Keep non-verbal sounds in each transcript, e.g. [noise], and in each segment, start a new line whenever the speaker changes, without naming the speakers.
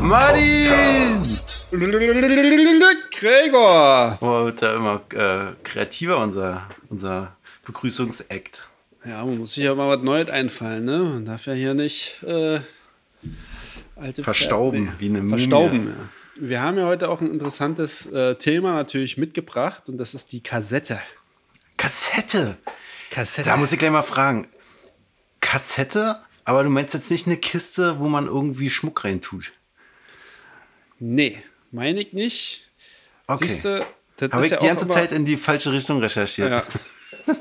Martin!
Gregor!
Boah, wird da immer äh, kreativer, unser, unser Begrüßungsakt.
Ja, man muss sich ja mal was Neues einfallen, ne? Man darf ja hier nicht äh, alte
Verstauben,
Pferde-
wie eine.
Verstauben, ja. Wir haben ja heute auch ein interessantes äh, Thema natürlich mitgebracht und das ist die Kassette.
Kassette!
Kassette.
Da muss ich gleich mal fragen. Kassette? Aber du meinst jetzt nicht eine Kiste, wo man irgendwie Schmuck reintut?
Nee, meine ich nicht.
Okay.
Siehste, das
Habe ich
ja
die ganze Zeit in die falsche Richtung recherchiert.
Ja. [laughs]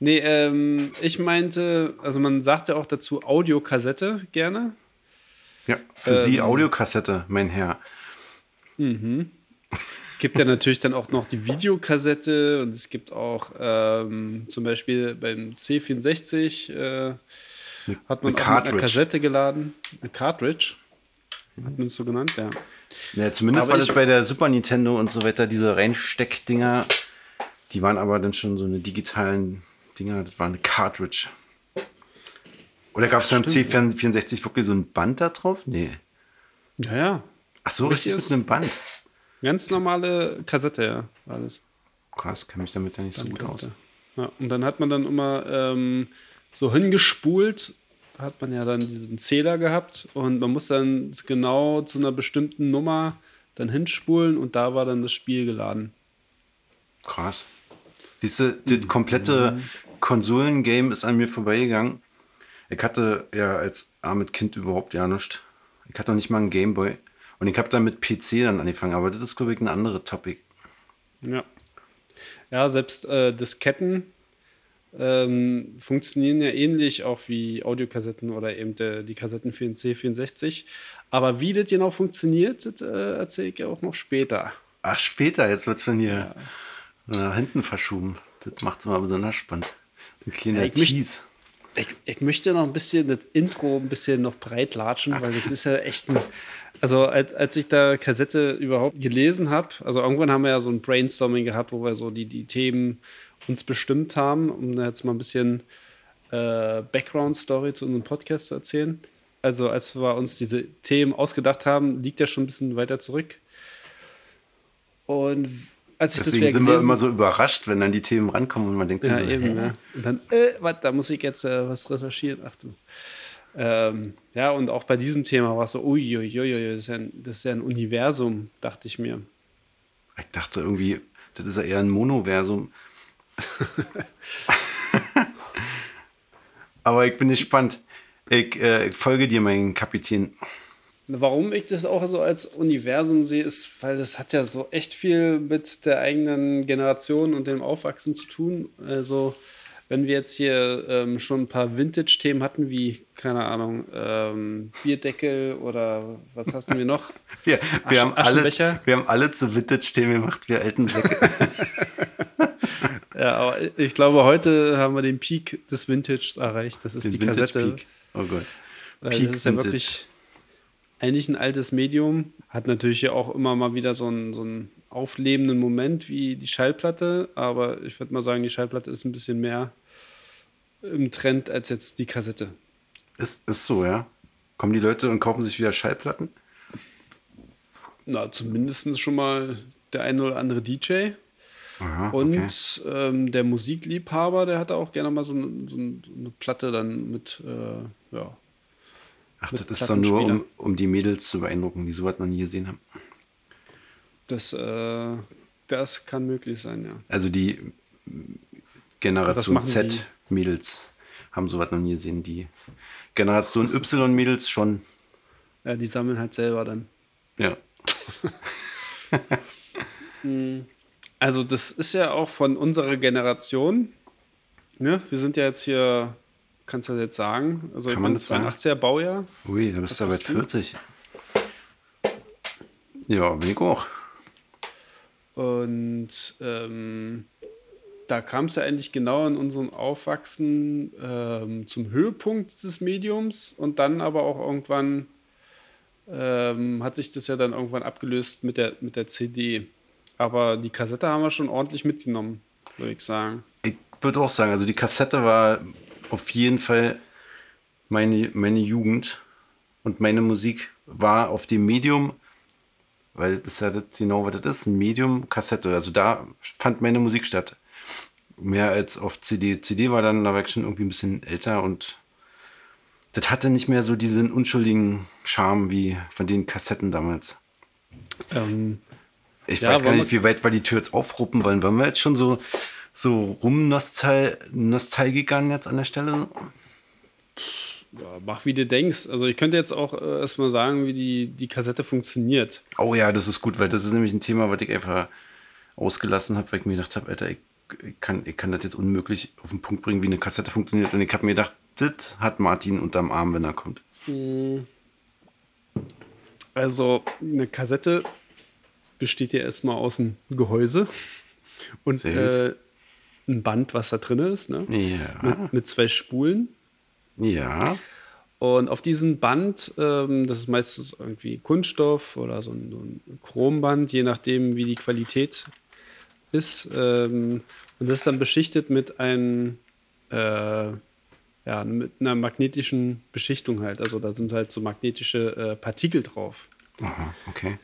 nee, ähm, ich meinte, also man sagt ja auch dazu Audiokassette gerne.
Ja, für Sie
Ähm.
Audiokassette, mein Herr.
Es gibt ja natürlich dann auch noch die Videokassette und es gibt auch ähm, zum Beispiel beim C64 äh, hat man
eine
mit
Cartridge.
Kassette geladen. Eine Cartridge. Hat man es so genannt, ja.
Ja, zumindest
Aber
war das bei der Super Nintendo und so weiter, diese Reinsteckdinger, die waren aber dann schon so eine digitalen Dinger, das war eine Cartridge. Oder gab es beim C64 wirklich so ein Band da drauf? Nee.
Ja, ja.
Ach so, richtig mit
Richtiges-
einem Band.
Ganz normale Kassette, ja, alles.
Krass, kenne mich damit ja nicht so gut aus.
Ja, und dann hat man dann immer ähm, so hingespult, hat man ja dann diesen Zähler gehabt und man muss dann genau zu einer bestimmten Nummer dann hinspulen und da war dann das Spiel geladen.
Krass. Diese, das komplette Konsolengame ist an mir vorbeigegangen. Ich hatte ja als armes Kind überhaupt ja nichts. Ich hatte noch nicht mal einen Gameboy. Und ich habe dann mit PC dann angefangen, aber das ist, glaube ich, eine andere Topic.
Ja. Ja, selbst äh, Disketten ähm, funktionieren ja ähnlich auch wie Audiokassetten oder eben der, die Kassetten für den C64. Aber wie das genau funktioniert, das äh, erzähle ich ja auch noch später.
Ach, später, jetzt wird schon hier nach hinten verschoben. Das macht es mal besonders spannend. Ein kleiner
Ja, ich möchte-
Tease.
Ich, ich möchte noch ein bisschen das Intro ein bisschen noch breit latschen, weil das ist ja echt ein. Also, als, als ich da Kassette überhaupt gelesen habe, also irgendwann haben wir ja so ein Brainstorming gehabt, wo wir so die, die Themen uns bestimmt haben, um da jetzt mal ein bisschen äh, Background-Story zu unserem Podcast zu erzählen. Also, als wir uns diese Themen ausgedacht haben, liegt ja schon ein bisschen weiter zurück. Und als ich
Deswegen
das
sind wir immer so überrascht, wenn dann die Themen rankommen und man denkt,
ja,
so,
eben, ne? Und dann, äh, was, da muss ich jetzt äh, was recherchieren. Ach du. Ähm, ja, und auch bei diesem Thema war es so, uiuiui, das, ist ja ein, das ist ja ein Universum, dachte ich mir.
Ich dachte irgendwie, das ist ja eher ein Monoversum. [laughs] Aber ich bin gespannt. Ich, äh, ich folge dir, mein Kapitän.
Warum ich das auch so als Universum sehe, ist, weil das hat ja so echt viel mit der eigenen Generation und dem Aufwachsen zu tun. Also, wenn wir jetzt hier ähm, schon ein paar Vintage-Themen hatten, wie, keine Ahnung, ähm, Bierdeckel oder was hast wir noch? [laughs]
Wir, wir, haben alle, wir haben alle zu Vintage-Themen gemacht, wir alten Säcke. [laughs]
Ja, aber ich glaube, heute haben wir den Peak des Vintages erreicht. Das ist
Den
die Kassette.
Vintage-Peak. Oh Gott.
Weil
Peak
das ist ja
Vintage.
wirklich eigentlich ein altes Medium. Hat natürlich ja auch immer mal wieder so einen, so einen auflebenden Moment wie die Schallplatte. Aber ich würde mal sagen, die Schallplatte ist ein bisschen mehr im Trend als jetzt die Kassette.
Ist, ist so, ja. Kommen die Leute und kaufen sich wieder Schallplatten?
Na, zumindest schon mal der eine oder andere DJ.
Aha,
Und
okay.
ähm, der Musikliebhaber, der hatte auch gerne mal so, eine- so eine Platte dann mit, äh, ja,
Ach, das ist doch nur, um, um die Mädels zu beeindrucken, die sowas noch nie gesehen haben.
Das, äh, das kann möglich sein, ja.
Also die Generation
machen
Z Mädels haben sowas noch nie gesehen. Die Generation Y Mädels schon.
Ja, die sammeln halt selber dann.
Ja. [laughs] [laughs]
Also, das ist ja auch von unserer Generation. Ne? Wir sind ja jetzt hier, kannst du das jetzt sagen? Also,
Kann
ich
man
bin
das sagen?
82er Baujahr.
Ui, da bist du ja bald
du?
40. Ja, bin ich auch.
Und ähm, da kam es ja eigentlich genau in unserem Aufwachsen ähm, zum Höhepunkt des Mediums und dann aber auch irgendwann ähm, hat sich das ja dann irgendwann abgelöst mit der, mit der CD. Aber die Kassette haben wir schon ordentlich mitgenommen, würde ich sagen.
Ich würde auch sagen, also die Kassette war auf jeden Fall meine, meine Jugend. und meine Musik war auf dem Medium, weil das ist ja das genau, was das ist, ein Medium, Kassette. Also da fand meine Musik statt. Mehr als auf CD. CD war dann, da war ich schon irgendwie ein bisschen älter und das hatte nicht mehr so diesen unschuldigen Charme wie von den Kassetten damals.
Ähm,
Ich
Ja,
weiß gar nicht, wie weit wir die Tür jetzt aufruppen wollen. Wollen wir jetzt schon so, so rumnostalgikern jetzt an der Stelle?
ja, mach wie du denkst. Also ich könnte jetzt auch äh, erstmal sagen, wie die, die Kassette funktioniert.
Oh ja, das ist gut, weil das ist nämlich ein Thema, was ich einfach ausgelassen habe, weil ich mir gedacht habe, Alter, ich, ich, kann, ich kann das jetzt unmöglich auf den Punkt bringen, wie eine Kassette funktioniert. Und ich habe mir gedacht, das hat Martin unterm Arm, wenn er kommt.
Also eine Kassette besteht ja erstmal aus einem Gehäuse und äh, ein Band, was da drin ist, ne?
Ja,
mit, mit zwei Spulen.
ja.
Und auf diesem Band, ähm, das ist meistens irgendwie Kunststoff oder so ein, so ein Chromband, je nachdem, wie die Qualität ist. Ähm, und das ist dann beschichtet mit einem, äh, ja, mit einer magnetischen Beschichtung halt. Also da sind halt so magnetische äh, Partikel drauf.
Aha, okay.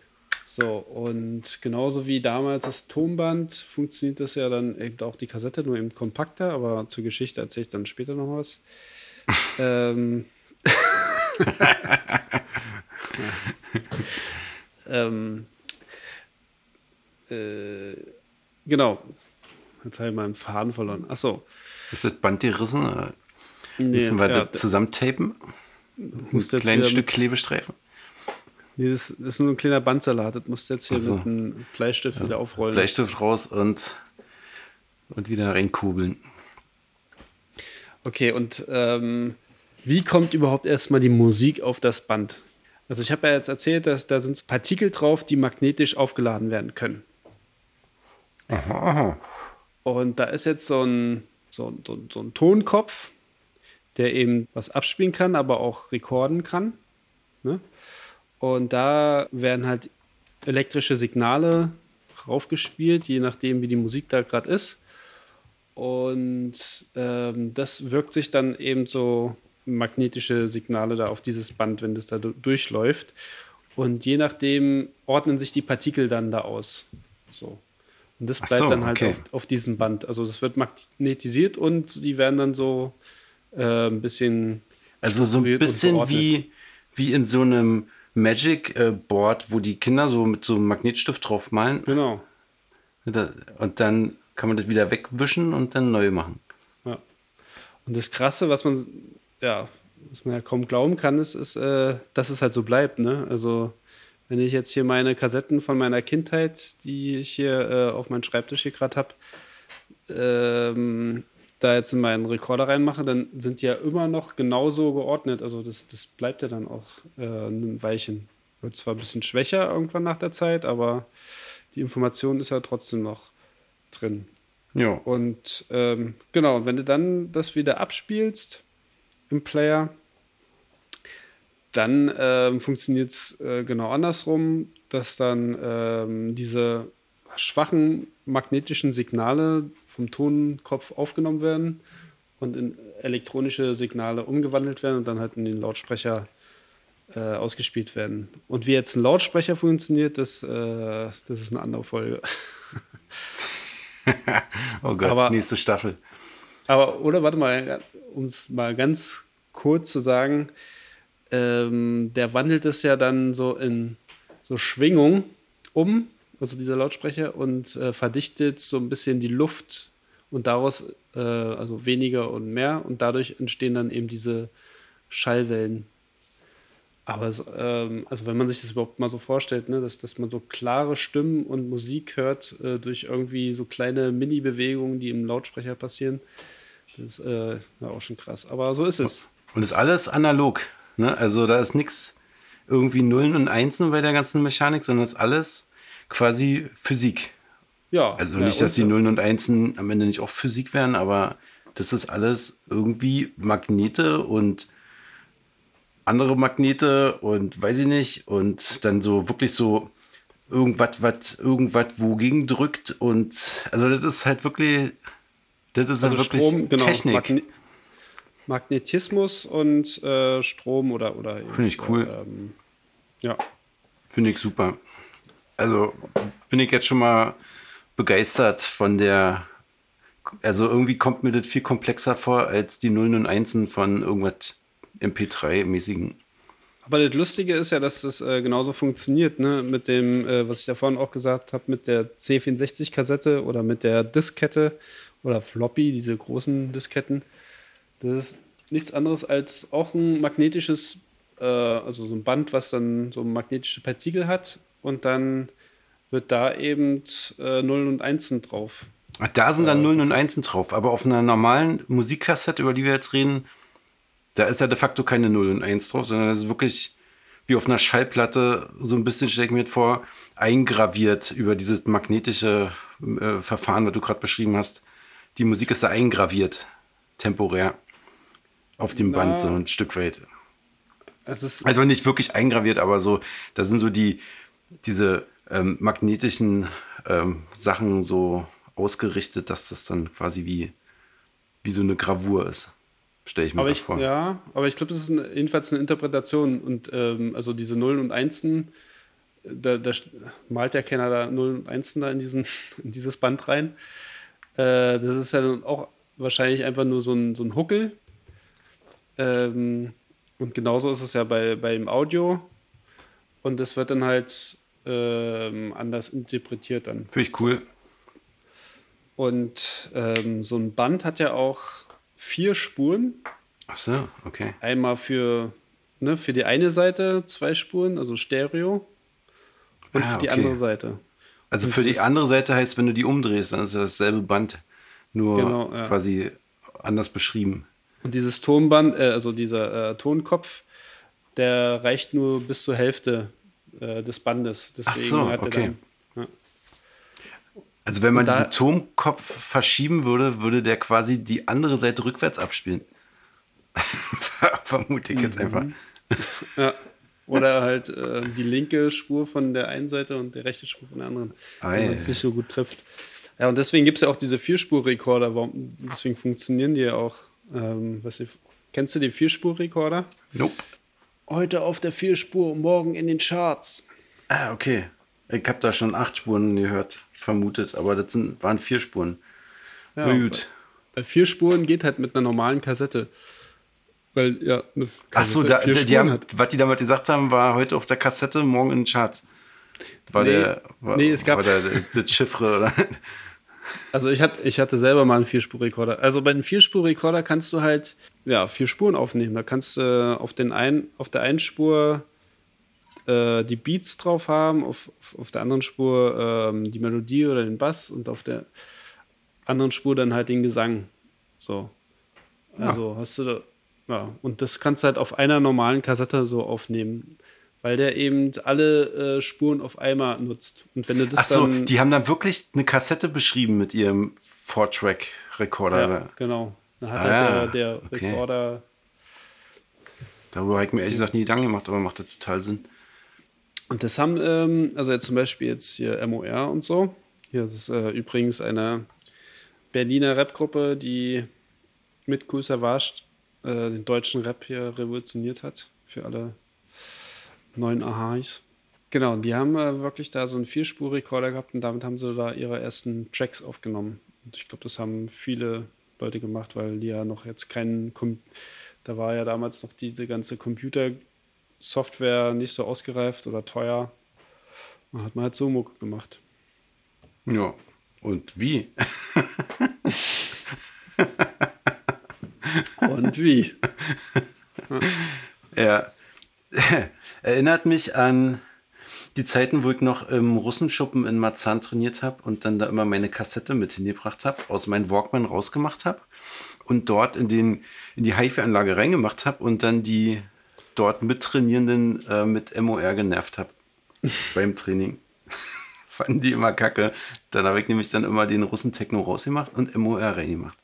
So, und genauso wie damals das Tonband funktioniert das ja dann eben auch die Kassette, nur eben kompakter, aber zur Geschichte erzähle ich dann später noch was. [laughs] ähm, [laughs] ähm, äh, genau. Jetzt habe ich meinen Faden verloren. Achso.
Ist das Band gerissen?
Nee,
Müssen wir
ja,
das zusammentapen? Ein kleines Stück Klebestreifen?
Nee, das, ist nur ein kleiner Bandsalat. Das musst du jetzt hier
so.
mit einem Bleistift wieder aufrollen.
Bleistift raus und, und wieder reinkugeln.
Okay, und ähm, wie kommt überhaupt erstmal die Musik auf das Band? Also ich habe ja jetzt erzählt, dass da sind Partikel drauf, die magnetisch aufgeladen werden können. Und da ist jetzt so ein, so, so, so ein Tonkopf, der eben was abspielen kann, aber auch rekorden kann. Ne? Und da werden halt elektrische Signale raufgespielt, je nachdem, wie die Musik da gerade ist. Und ähm, das wirkt sich dann eben so magnetische Signale da auf dieses Band, wenn das da du- durchläuft. Und je nachdem ordnen sich die Partikel dann da aus. So. Und das bleibt
so,
dann halt
okay.
auf, auf diesem Band. Also das wird magnetisiert und die werden dann so äh, ein bisschen.
Also so ein bisschen wie, wie in so einem Magic-Board, wo die Kinder so mit so einem Magnetstift draufmalen.
Genau.
Da- Und dann kann man das wieder wegwischen und dann neu machen.
Ja. Und das Krasse, was man, ja, was man ja kaum glauben kann, ist, ist äh, dass es halt so bleibt. Ne? Also, wenn ich jetzt hier meine Kassetten von meiner Kindheit, die ich hier äh, auf meinen Schreibtisch hier gerade habe, ähm, da jetzt in meinen Rekorder reinmache, dann sind die ja immer noch genauso geordnet. Also, das, das bleibt ja dann auch äh, ein Weilchen. Wird zwar ein bisschen schwächer irgendwann nach der Zeit, aber die Information ist ja trotzdem noch drin.
Ja.
Und ähm, genau, wenn du dann das wieder abspielst im Player, dann ähm, funktioniert es äh, genau andersrum, dass dann ähm, diese schwachen magnetischen Signale vom Tonkopf aufgenommen werden und in elektronische Signale umgewandelt werden und dann halt in den Lautsprecher äh, ausgespielt werden. Und wie jetzt ein Lautsprecher funktioniert, das, äh, das ist eine andere Folge. [laughs]
Oh Gott,
Aber-
nächste Staffel.
Aber, oder warte mal, um es mal ganz kurz zu sagen, ähm, der wandelt es ja dann so in so Schwingung um, also dieser Lautsprecher, und äh, verdichtet so ein bisschen die Luft und daraus, äh, also weniger und mehr, und dadurch entstehen dann eben diese Schallwellen. Aber es, ähm, also wenn man sich das überhaupt mal so vorstellt, ne, dass, dass man so klare Stimmen und Musik hört äh, durch irgendwie so kleine Mini-Bewegungen, die im Lautsprecher passieren, das ist äh, auch schon krass. Aber so ist es.
Und ist alles analog. Ne? Also da ist nichts irgendwie Nullen und Einsen bei der ganzen Mechanik, sondern ist alles quasi Physik.
Ja.
Also
ja,
nicht, dass
und-
die Nullen und Einsen am Ende nicht auch Physik wären, aber das ist alles irgendwie Magnete und andere Magnete und weiß ich nicht und dann so wirklich so irgendwas, was irgendwas wogegen drückt und also das ist halt wirklich, das ist
also
halt wirklich
Strom, genau.
Technik.
Magne Magnetismus und äh, Strom oder. oder
Finde ich cool.
Ähm, ja.
Finde ich super. Also bin ich jetzt schon mal begeistert von der. Also irgendwie kommt mir das viel komplexer vor als die Nullen und Einsen von irgendwas MP3-mäßigen.
Aber das Lustige ist ja, dass das äh, genauso funktioniert, ne? Mit dem, äh, was ich da vorhin auch gesagt habe, mit der C64-Kassette oder mit der Diskette oder Floppy, diese großen Disketten. Das ist nichts anderes als auch ein magnetisches, äh, also so ein Band, was dann so magnetische Partikel hat und dann wird da eben äh, Nullen und Einsen drauf.
Ach, da sind dann Nullen und Einsen drauf, aber auf einer normalen Musikkassette, über die wir jetzt reden, da ist ja de facto keine 0 und 1 drauf, sondern das ist wirklich wie auf einer Schallplatte so ein bisschen, stelle ich mir vor, eingraviert über dieses magnetische äh, Verfahren, was du gerade beschrieben hast. Die Musik ist da eingraviert, temporär, auf dem Na, Band so ein Stück weit. also nicht wirklich eingraviert, aber so, da sind so die, diese ähm, magnetischen ähm, Sachen so ausgerichtet, dass das dann quasi wie, wie so eine Gravur ist stelle ich mir
aber ich,
vor.
Ja, aber ich glaube, das ist eine, jedenfalls eine Interpretation. Und ähm, also diese Nullen und Einsen, da, da, malt der Kenner da Nullen und Einsen da in, diesen, [laughs] in dieses Band rein. Äh, das ist ja dann auch wahrscheinlich einfach nur so ein, so ein Huckel. Ähm, und genauso ist es ja bei, beim Audio. Und das wird dann halt ähm, anders interpretiert dann.
Finde ich cool.
Und ähm, so ein Band hat ja auch vier Spuren.
Ach so, okay.
Einmal für, ne, für die eine Seite zwei Spuren, also Stereo. Und ah, für die andere Seite.
Also und für die andere Seite heißt, wenn du die umdrehst, dann ist das dasselbe Band, nur genau, ja. quasi anders beschrieben.
Und dieses Tonband, äh, also dieser äh, Tonkopf, der reicht nur bis zur Hälfte äh, des Bandes.
Deswegen Ach so, okay. Dann, ja. Also wenn man da, diesen Turmkopf verschieben würde, würde der quasi die andere Seite rückwärts abspielen. [laughs] Vermute ich jetzt einfach.
Ja. Oder halt äh, die linke Spur von der einen Seite und die rechte Spur von der anderen. Ah, wenn man es nicht so gut trifft. Ja, und deswegen gibt es ja auch diese Vierspur-Rekorder. Deswegen funktionieren die ja auch. Ähm, was ich, kennst du die Vierspur-Rekorder?
Nope.
Heute auf der Vierspur, morgen in den Charts.
Ah, okay. Ich habe da schon acht Spuren gehört vermutet, aber das sind, waren vier Spuren.
Ja, Na gut. Bei vier Spuren geht halt mit einer normalen Kassette. Weil ja eine
Kassette Ach so, da, die, die haben, was die damals gesagt haben, war heute auf der Kassette, morgen in den Charts. War nee, der, war,
nee, es gab
war der, der, Chiffre oder?
Also ich hatte, ich hatte selber mal einen Vierspurrekorder. Also bei einem Vierspurrekorder kannst du halt ja, vier Spuren aufnehmen. Da kannst du äh, auf, den ein, auf der einen Spur äh, die Beats drauf haben, auf, auf der anderen Spur ähm, die Melodie oder den Bass und auf der anderen Spur dann halt den Gesang. So. Also ja. hast du da, ja, und das kannst du halt auf einer normalen Kassette so aufnehmen, weil der eben alle äh, Spuren auf einmal nutzt. Und wenn du das
Ach so, dann, die haben dann wirklich eine Kassette beschrieben mit ihrem Four-Track-Rekorder.
Ja, genau. Dann hat ah, halt der, der okay. Rekorder.
Darüber habe ich mir ehrlich gesagt nie Gedanken gemacht, aber macht das total Sinn.
Und das haben, ähm, also jetzt zum Beispiel jetzt hier MOR und so. Hier ist äh, übrigens eine Berliner Rapgruppe, die mit Cool Savage äh, den deutschen Rap hier revolutioniert hat für alle neuen Ahais. Genau, die haben äh, wirklich da so einen Vierspur-Rekorder gehabt und damit haben sie da ihre ersten Tracks aufgenommen. Und ich glaube, das haben viele Leute gemacht, weil die ja noch jetzt keinen, Com da war ja damals noch diese ganze Computer- Software nicht so ausgereift oder teuer. Dann hat man halt so Mucke gemacht.
Ja, und wie? [laughs]
und wie?
ja. [laughs] Erinnert mich an die Zeiten, wo ich noch im Russenschuppen in Marzahn trainiert habe und dann da immer meine Kassette mit hingebracht habe, aus meinem Walkman rausgemacht habe und dort in, den, in die HIFI-Anlage reingemacht habe und dann die dort Mittrainierenden äh, mit MOR genervt habe [laughs] beim Training. [laughs] Fanden die immer kacke. Dann habe ich nämlich dann immer den Russen-Techno rausgemacht und MOR reingemacht.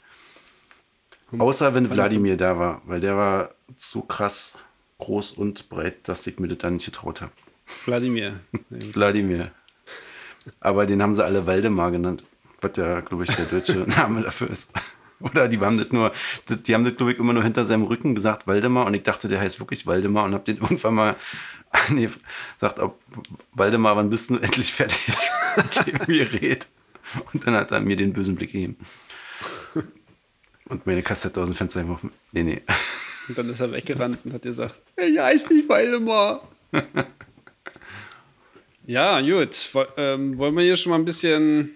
Außer wenn Wladimir da war, weil der war so krass groß und breit, dass ich mir das dann nicht getraut habe.
Wladimir.
Wladimir. Aber den haben sie alle Waldemar genannt, was ja, glaube ich, der deutsche [laughs] Name dafür ist. Oder die haben das nur, die haben das, glaube ich, immer nur hinter seinem Rücken gesagt, Waldemar. Und ich dachte, der heißt wirklich Waldemar und habe den [laughs] irgendwann mal, nee, sagt, ob, Waldemar, wann bist du endlich fertig mit dem Gerät? Und dann hat er mir den bösen Blick gegeben. Und meine Kassette aus dem Fenster geworfen. Nee, nee.
Und dann ist er weggerannt und hat gesagt, ich heiße nicht Waldemar. [laughs] ja, gut. Ähm, wollen wir hier schon mal ein bisschen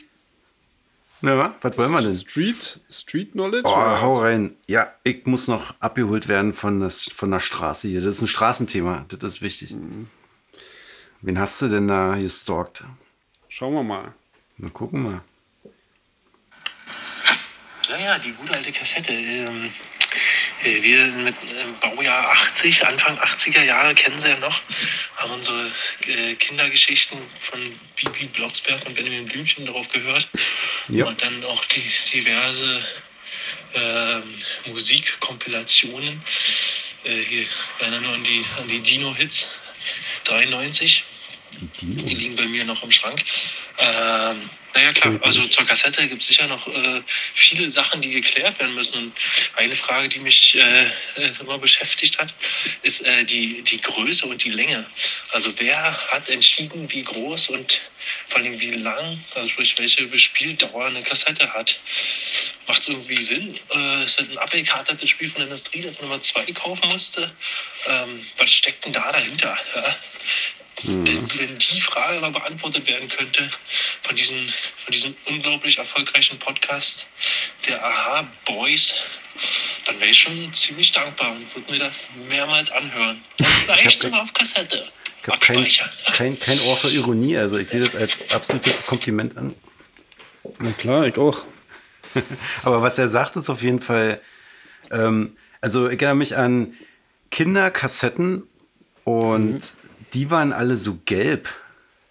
na, was wollen wir denn?
Street, Street Knowledge?
Oh, hau rein. Ja, ich muss noch abgeholt werden von, das, von der Straße hier. Das ist ein Straßenthema. Das ist wichtig. Mhm. Wen hast du denn da gestalkt?
Schauen wir mal.
Na, gucken mal.
Naja, die gute alte Kassette. Ähm, äh, wir mit äh, Baujahr 80, Anfang 80er Jahre kennen sie ja noch, haben unsere äh, Kindergeschichten von Bibi Blocksberg und Benjamin Blümchen darauf gehört. Ja. Und dann auch die diverse äh, Musikkompilationen. Äh, hier erinnern nur an die, an die Dino-Hits 93. Die, die liegen bei mir noch im Schrank. Ähm, naja, klar, also zur Kassette gibt es sicher noch äh, viele Sachen, die geklärt werden müssen. Und eine Frage, die mich äh, äh, immer beschäftigt hat, ist äh, die, die Größe und die Länge. Also wer hat entschieden, wie groß und vor allem wie lang, also sprich, welche Bespieldauer eine Kassette hat? Macht es irgendwie Sinn? Äh, ist das ein abgekartetes Spiel von der Industrie, das man Nummer zwei kaufen musste? Ähm, was steckt denn da dahinter? Ja? Mhm. Wenn die Frage mal beantwortet werden könnte von, diesen, von diesem unglaublich erfolgreichen Podcast der Aha Boys, dann wäre ich schon ziemlich dankbar und würde mir das mehrmals anhören. Und [laughs] vielleicht sogar auf Kassette.
Ich habe kein, kein, kein Ohr für Ironie, also ich sehe das als absolutes Kompliment an.
Na klar, ich auch. [laughs]
Aber was er sagt, ist auf jeden Fall, ähm, also ich erinnere mich an Kinderkassetten und mhm die waren alle so gelb.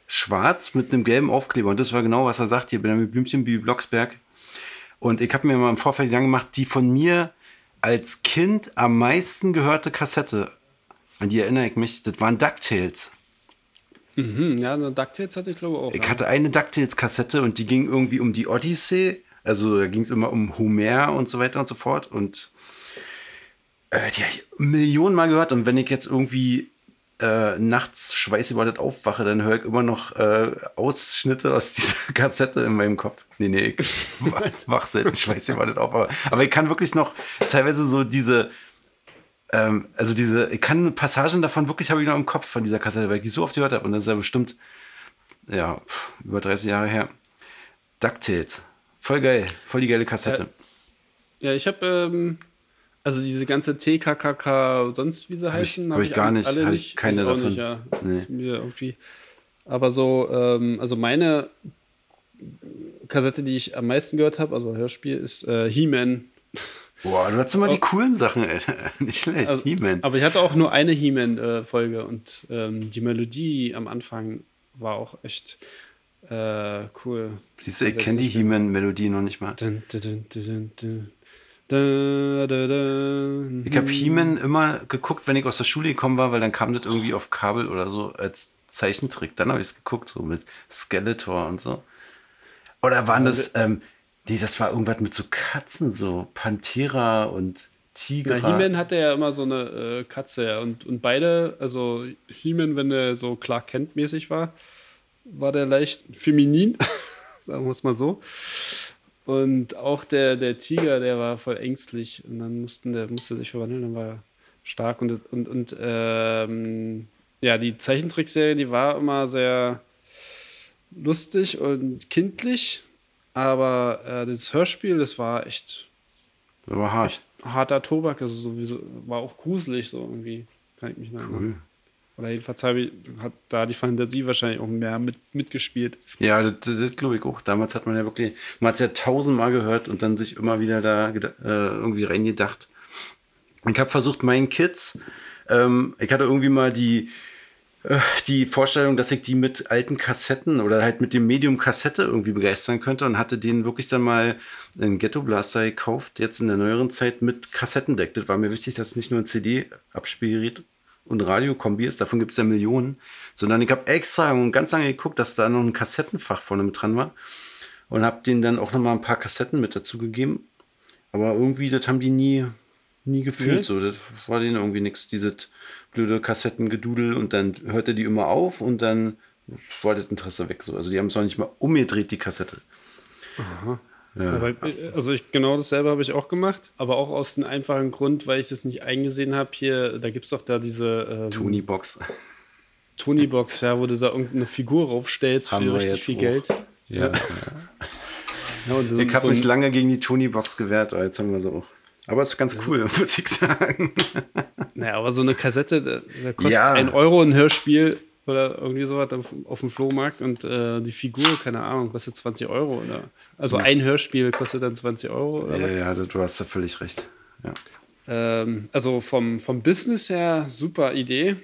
Schwarz mit einem gelben Aufkleber. Und das war genau, was er sagt hier, mit Blümchen, Bibi Blocksberg. Und ich habe mir mal im Vorfeld Gedanken gemacht, die von mir als Kind am meisten gehörte Kassette, an die erinnere ich mich, das waren DuckTales.
Mhm, ja, eine DuckTales hatte ich glaube auch.
Ich ja. hatte eine DuckTales-Kassette und die ging irgendwie um die Odyssee. Also da ging es immer um Homer und so weiter und so fort. Und äh, die habe ich Millionen Mal gehört. Und wenn ich jetzt irgendwie äh, nachts schweißgebadet aufwache, dann höre ich immer noch äh, Ausschnitte aus [laughs] dieser Kassette in meinem Kopf. Nee, nee, ich wach [laughs] selten schweißgebadet auf. Aber, aber ich kann wirklich noch teilweise so diese, ähm, also diese, ich kann Passagen davon wirklich habe ich noch im Kopf von dieser Kassette, weil ich die so oft gehört habe. Und das ist ja bestimmt, ja, über 30 Jahre her. DuckTales. Voll geil. Voll die geile Kassette.
Ja, ja ich habe ähm, also diese ganze TKKK, sonst wie sie heißen,
habe ich, hab ich gar nicht. Alle nicht. Ich keine ich davon. Nicht, ja.
nee. Aber so, ähm, also meine Kassette, die ich am meisten gehört habe, also Hörspiel, ist äh, He-Man.
Boah, du hast immer die coolen Sachen, ey. [laughs] Nicht schlecht,
also, He-Man. Aber ich hatte auch nur eine He-Man-Folge und ähm, die Melodie am Anfang war auch echt äh, cool.
Siehst du, ich kenne die He-Man-Melodie noch nicht mal. Dun, dun, dun, da, da, da. Ich habe He-Man immer geguckt, wenn ich aus der Schule gekommen war, weil dann kam das irgendwie auf Kabel oder so als Zeichentrick. Dann habe ich es geguckt, so mit Skeletor und so. Oder waren das, ähm, nee, das war irgendwas mit so Katzen, so Panthera und Tiger.
Na, He-Man hatte ja immer so eine äh, Katze, ja. Und, und beide, also He-Man, wenn er so Clark Kent-mäßig war, war der leicht feminin, [laughs] sagen wir es mal so. Und auch der, der Tiger, der war voll ängstlich und dann mussten, der musste sich verwandeln, dann war er stark. Und, und, und ähm, ja, die Zeichentrickserie, die war immer sehr lustig und kindlich, aber äh, das Hörspiel, das war echt,
war hart. Echt
harter Tobak, also sowieso, war auch gruselig so irgendwie, kann ich mich noch erinnern. Cool. Oder jedenfalls ich, hat da die Fantasie wahrscheinlich auch mehr mit, mitgespielt.
Ja, das, das glaube ich auch. Damals hat man ja wirklich, man hat es ja tausendmal gehört und dann sich immer wieder da äh, irgendwie reingedacht. Ich habe versucht, meinen Kids, ähm, ich hatte irgendwie mal die, äh, die Vorstellung, dass ich die mit alten Kassetten oder halt mit dem Medium Kassette irgendwie begeistern könnte und hatte denen wirklich dann mal einen Ghetto Blaster gekauft, jetzt in der neueren Zeit mit Kassettendeck. Das war mir wichtig, dass es nicht nur ein CD-Abspielgerät und Radiokombi ist, davon gibt es ja Millionen, sondern ich habe extra und ganz lange geguckt, dass da noch ein Kassettenfach vorne mit dran war und habe denen dann auch noch mal ein paar Kassetten mit dazu gegeben. Aber irgendwie, das haben die nie, nie gefühlt. So, das war denen irgendwie nichts. Dieses blöde Kassettengedudel und dann hörte die immer auf und dann war das Interesse weg. So. Also die haben es auch nicht mal umgedreht, die Kassette. Ja.
Aber, äh, also ich, genau dasselbe habe ich auch gemacht, aber auch aus dem einfachen Grund, weil ich das nicht eingesehen habe. Hier, da gibt es doch da diese ähm,
Tony-Box.
Tony-Box, ja, wo du da irgendeine Figur raufstellst für
Haben
richtig viel
auch.
Geld.
Ja.
Ja, und so,
Ich habe
so
mich lange gegen die Tony-Box gewehrt, aber jetzt haben wir sie auch. Aber es ist ganz cool, [laughs] muss ich sagen.
Naja, aber so eine Kassette, da, da kostet
Ja.
ein Euro ein Hörspiel oder irgendwie sowas auf, auf dem Flohmarkt und äh, die Figur, keine Ahnung, kostet 20 Euro. Oder, also ein Hörspiel kostet dann 20 Euro. Oder
Ja, ja, du hast da völlig recht. Ja.
Ähm, also vom, vom Business her super Idee.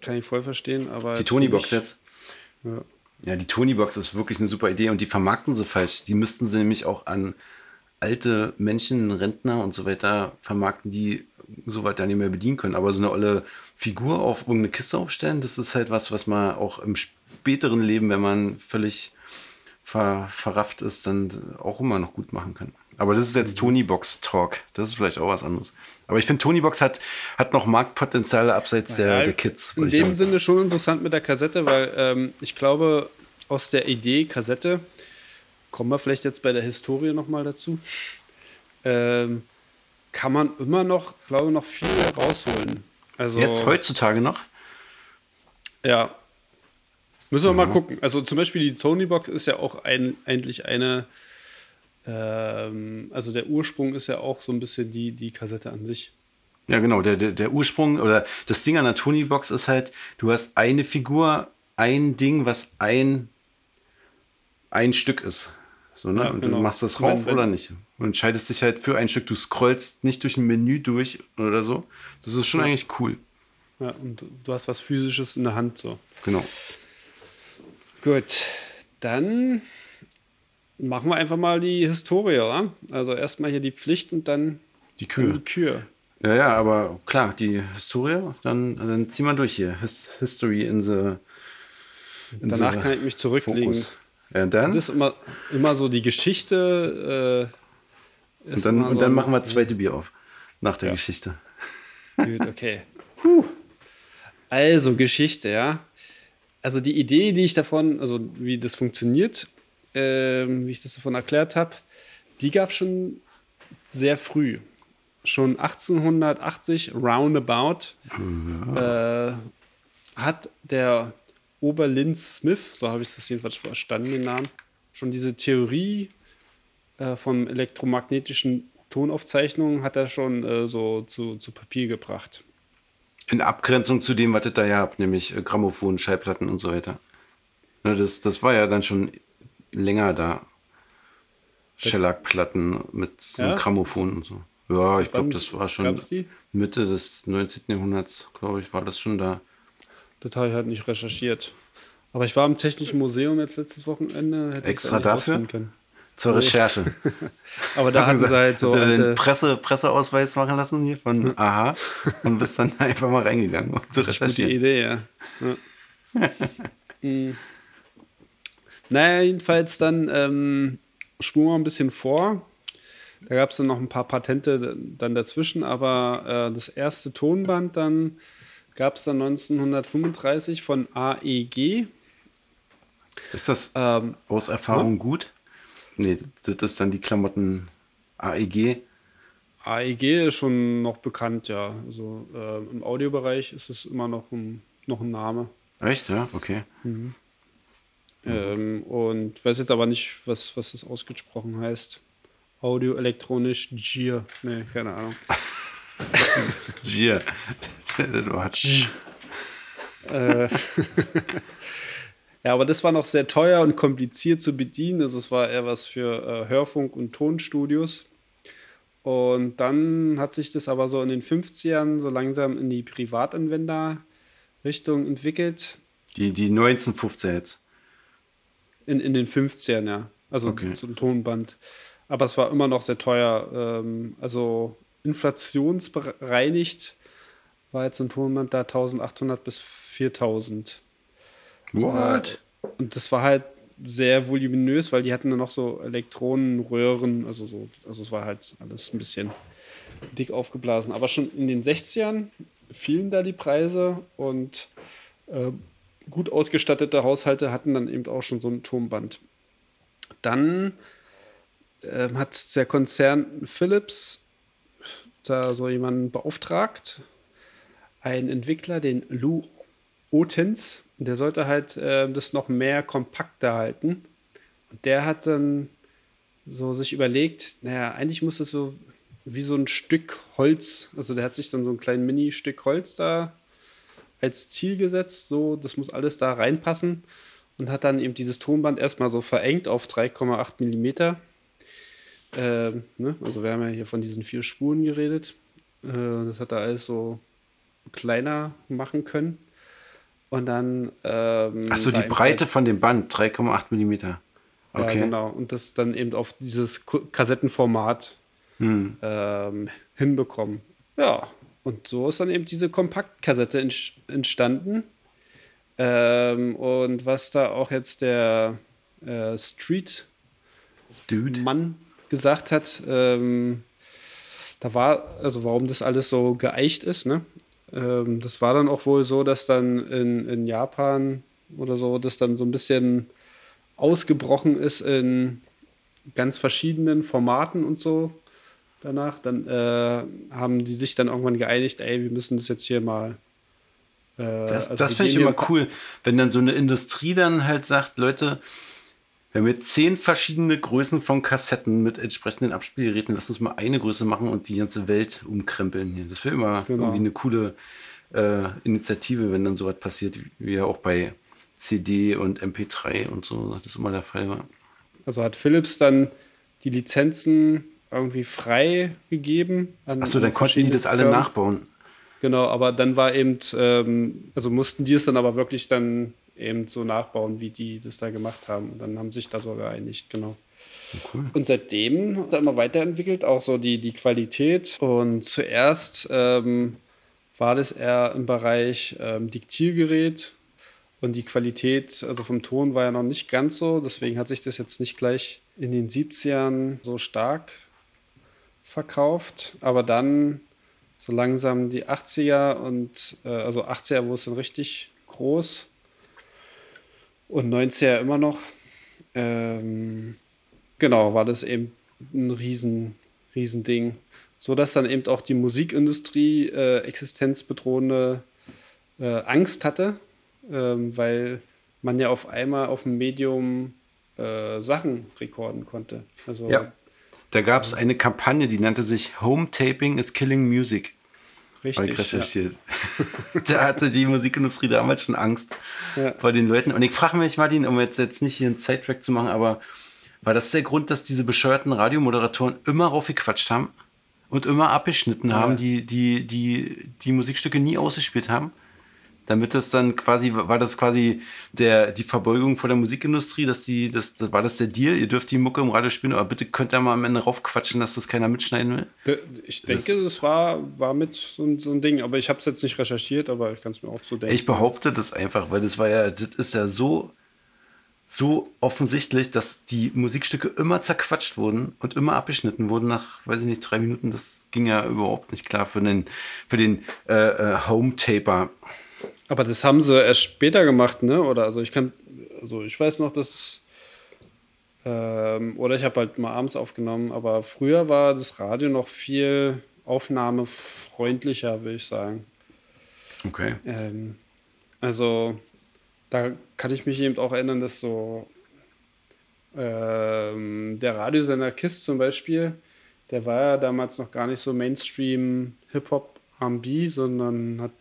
Kann ich voll verstehen, aber.
Die Tony-Box jetzt?
Ja.
Ja, die Tony-Box ist wirklich eine super Idee und die vermarkten sie falsch. Die müssten sie nämlich auch an alte Menschen, Rentner und so weiter vermarkten, die so weit dann nicht mehr bedienen können. Aber so eine olle Figur auf irgendeine Kiste aufstellen, das ist halt was, was man auch im späteren Leben, wenn man völlig ver verrafft ist, dann auch immer noch gut machen kann. Aber das ist jetzt Tony-Box-Talk. Das ist vielleicht auch was anderes. Aber ich finde, Tony-Box hat, hat noch Marktpotenziale abseits der,
Ja,
der Kids.
In dem
sagen.
Sinne schon interessant mit der Kassette, weil ähm, ich glaube, aus der Idee Kassette, kommen wir vielleicht jetzt bei der Historie nochmal dazu, ähm, kann man immer noch, glaube ich, noch viel rausholen. Also,
Jetzt heutzutage noch?
Ja. Müssen wir mal gucken. Also zum Beispiel die Tony-Box ist ja auch ein, eigentlich eine, ähm, also der Ursprung ist ja auch so ein bisschen die, die Kassette an sich.
Ja, genau. Der, der, der Ursprung oder das Ding an der Tony-Box ist halt, du hast eine Figur, ein Ding, was ein, ein Stück ist. So, ne?
Ja,
und
genau.
du machst das rauf oder nicht. Und entscheidest dich halt für ein Stück. Du scrollst nicht durch ein Menü durch oder so. Das ist schon eigentlich cool.
Ja, und du hast was Physisches in der Hand so.
Genau.
Gut, dann machen wir einfach mal die Historie, oder? Also erstmal hier die Pflicht und dann
Die Kühe.
die Kür.
Ja, ja, aber klar, die Historie, dann, dann zieh mal durch hier. His History in the. In
Danach
the
kann ich mich zurücklegen.
Fokus. Ja, und dann,
Das ist immer, immer so die Geschichte. Äh,
und dann, und
so
dann machen wir zweite Bier auf. Nach der
Ja.
Geschichte.
Gut, [laughs] okay. Puh. Also, Geschichte, ja. Also die Idee, die ich davon, also wie das funktioniert, ähm, wie ich das davon erklärt habe, die gab es schon sehr früh. Schon 1880, roundabout, äh, hat der Oberlin Smith, so habe ich das jedenfalls verstanden, den Namen, schon diese Theorie äh, von elektromagnetischen Tonaufzeichnungen hat er schon äh, so zu, zu Papier gebracht.
In Abgrenzung zu dem, was ihr da ja habt, nämlich äh, Grammophon, Schallplatten und so weiter. Ne, das, das war ja dann schon länger da. Schellackplatten mit so
Ja?
Grammophon und so. Ja, ich glaube, das war schon? Mitte des 19. Jahrhunderts, glaube ich, war das schon da.
Das habe ich halt nicht recherchiert. Aber ich war im Technischen Museum jetzt letztes Wochenende. hätte
Extra dafür?
rausfinden können.
Zur Recherche. [laughs]
Aber da hatten sie halt so
Hast den Presse, Presseausweis machen lassen hier von Aha und bist dann [laughs] einfach mal reingegangen, um zu
gute
recherchieren.
Idee, ja. ja. [laughs] Mm. naja, jedenfalls dann ähm, spuren wir ein bisschen vor. Da gab es dann noch ein paar Patente dann dazwischen, aber äh, das erste Tonband dann gab es dann 1935 von AEG.
Ist das
Ähm,
aus Erfahrung gut? Nee, sind das dann die Klamotten AEG?
AEG ist schon noch bekannt, ja. Also äh, im Audiobereich ist es immer noch ein, noch ein Name.
Echt, ja? Okay.
Ähm, und ich weiß jetzt aber nicht, was, was das ausgesprochen heißt. Audio, elektronisch, Gier. Nee, keine Ahnung. [laughs]
Gier. Das war Tsch.
Äh, [laughs] ja, aber das war noch sehr teuer und kompliziert zu bedienen. Also es war eher was für äh, Hörfunk- und Tonstudios. Und dann hat sich das aber so in den 50ern so langsam in die Privatanwender-Richtung entwickelt.
Die, die 1915 jetzt.
In, in den 50ern, ja. Also
Okay.
so ein Tonband. Aber es war immer noch sehr teuer. Ähm, also inflationsbereinigt war jetzt so ein Tonband da 1800 bis 4000.
What?
Und das war halt sehr voluminös, weil die hatten dann noch so Elektronenröhren, also so, also es war halt alles ein bisschen dick aufgeblasen. Aber schon in den 60ern fielen da die Preise und äh, gut ausgestattete Haushalte hatten dann eben auch schon so ein Turmband. Dann äh, hat der Konzern Philips da so jemanden beauftragt, einen Entwickler, den Lou Otens, der sollte halt äh, das noch mehr kompakter halten. Und der hat dann so sich überlegt, naja, eigentlich muss es so wie so ein Stück Holz, also der hat sich dann so ein kleines Mini-Stück Holz da als Ziel gesetzt, so, das muss alles da reinpassen und hat dann eben dieses Tonband erstmal so verengt auf 3,8 Millimeter. Ähm, ne? Also wir haben ja hier von diesen vier Spuren geredet. Äh, das hat er alles so kleiner machen können. Und dann. Ähm,
Achso, die Breite halt, von dem Band, 3,8 Millimeter.
Okay. Ja, genau. Und das dann eben auf dieses Kassettenformat hm. ähm, hinbekommen. Ja, und so ist dann eben diese Kompaktkassette entstanden. Ähm, und was da auch jetzt der äh, Street Dude Mann gesagt hat, ähm, da war, also warum das alles so geeicht ist, ne? Ähm, das war dann auch wohl so, dass dann in, in Japan oder so, das dann so ein bisschen ausgebrochen ist in ganz verschiedenen Formaten und so danach. Dann äh, haben die sich dann irgendwann geeinigt, ey, wir müssen das jetzt hier mal.
Äh, das also das finde ich immer cool, wenn dann so eine Industrie dann halt sagt, Leute, wir haben jetzt zehn verschiedene Größen von Kassetten mit entsprechenden Abspielgeräten. Lass uns mal eine Größe machen und die ganze Welt umkrempeln hier. Das wäre immer genau. irgendwie eine coole äh, Initiative, wenn dann sowas passiert, wie ja auch bei CD und MP3 und so, das immer der Fall war.
Also hat Philips dann die Lizenzen irgendwie frei gegeben.
Achso, dann konnten die das alle Firmen. nachbauen.
Genau, aber dann war eben, ähm, also mussten die es dann aber wirklich dann eben so nachbauen, wie die das da gemacht haben. Und dann haben sich da so geeinigt, genau. Cool. Und seitdem hat er immer weiterentwickelt, auch so die, die Qualität. Und zuerst ähm, war das eher im Bereich ähm, Diktiergerät. Und die Qualität, also vom Ton, war ja noch nicht ganz so. Deswegen hat sich das jetzt nicht gleich in den 70ern so stark verkauft. Aber dann so langsam die 80er und äh, also 80er, wo es dann richtig groß und 90er immer noch. Ähm, genau, war das eben ein riesen, riesen Ding. So dass dann eben auch die Musikindustrie äh, existenzbedrohende äh, Angst hatte, ähm, weil man ja auf einmal auf dem Medium äh, Sachen rekorden konnte. Also,
ja, da gab es eine Kampagne, die nannte sich Home Taping is Killing Music. Richtig. recherchiert. Ja. [laughs] da hatte die Musikindustrie damals schon Angst ja. vor den Leuten. Und ich frage mich, Martin, um jetzt, jetzt nicht hier einen Sidetrack zu machen, aber war das der Grund, dass diese bescheuerten Radiomoderatoren immer raufgequatscht haben und immer abgeschnitten ja. haben, die, die, die, die Musikstücke nie ausgespielt haben? Damit das dann quasi, war das quasi der, die Verbeugung vor der Musikindustrie, dass die, das, das war das der Deal, ihr dürft die Mucke im Radio spielen, aber bitte könnt ihr mal am Ende raufquatschen, dass das keiner mitschneiden will?
Ich denke, das, das war, war mit so, so ein Ding, aber ich habe es jetzt nicht recherchiert, aber ich kann es mir auch so denken.
Ich behaupte das einfach, weil das war ja, das ist ja so, so offensichtlich, dass die Musikstücke immer zerquatscht wurden und immer abgeschnitten wurden nach, weiß ich nicht, drei Minuten. Das ging ja überhaupt nicht klar für den, für den äh, äh, Home-Taper.
Aber das haben sie erst später gemacht, ne? Oder also ich kann, also ich weiß noch, dass ähm, oder ich habe halt mal abends aufgenommen, aber früher war das Radio noch viel aufnahmefreundlicher, würde ich sagen.
Okay.
Ähm, also da kann ich mich eben auch erinnern, dass so ähm, der Radiosender KISS zum Beispiel, der war ja damals noch gar nicht so Mainstream Hip-Hop R&B, sondern hat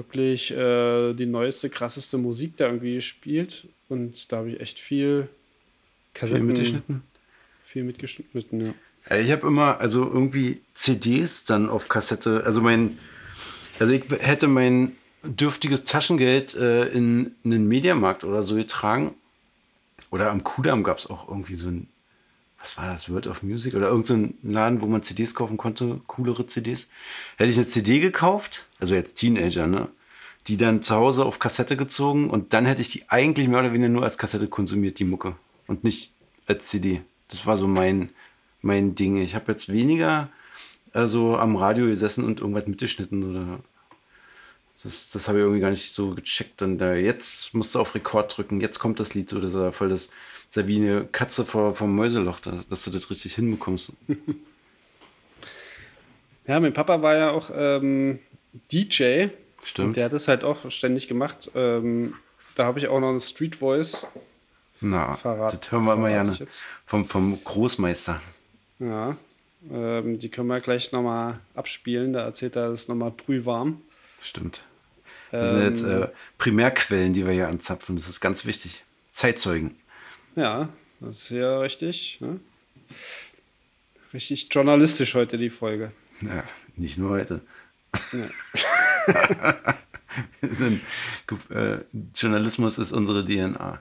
wirklich äh, die neueste, krasseste Musik da irgendwie gespielt. Und da habe ich echt viel
Kassetten. Viel mitgeschnitten?
Viel mitgeschnitten, ja.
Ich habe immer, also irgendwie CDs dann auf Kassette. Also mein, also ich hätte mein dürftiges Taschengeld äh, in, in einen Mediamarkt oder so getragen. Oder am Kudamm gab es auch irgendwie so ein was war das, Word of Music oder irgendein Laden, wo man CDs kaufen konnte, coolere CDs. Hätte ich eine CD gekauft, also jetzt Teenager, ne? die dann zu Hause auf Kassette gezogen und dann hätte ich die eigentlich mehr oder weniger nur als Kassette konsumiert, die Mucke. Und nicht als CD. Das war so mein, mein Ding. Ich habe jetzt weniger äh, so am Radio gesessen und irgendwas mitgeschnitten oder. Das, das habe ich irgendwie gar nicht so gecheckt. Dann da, jetzt musst du auf Rekord drücken, jetzt kommt das Lied so, das ist voll das, das eine Katze vor, vom Mäuseloch, da, dass du das richtig hinbekommst. [laughs]
Ja, mein Papa war ja auch ähm, DJ.
Stimmt.
Und der hat es halt auch ständig gemacht. Ähm, da habe ich auch noch eine Street Voice.
Na,
Verrat-
das hören wir immer gerne vom, vom Großmeister.
Ja. Ähm, die können wir gleich nochmal abspielen. Da erzählt er das nochmal brühwarm.
Stimmt. Das sind jetzt
Ähm.
äh, Primärquellen, die wir hier anzapfen. Das ist ganz wichtig. Zeitzeugen.
Ja, das ist ja richtig. Ne? Richtig journalistisch heute die Folge.
Ja, nicht nur heute. [laughs] Wir sind, äh, Journalismus ist unsere DNA.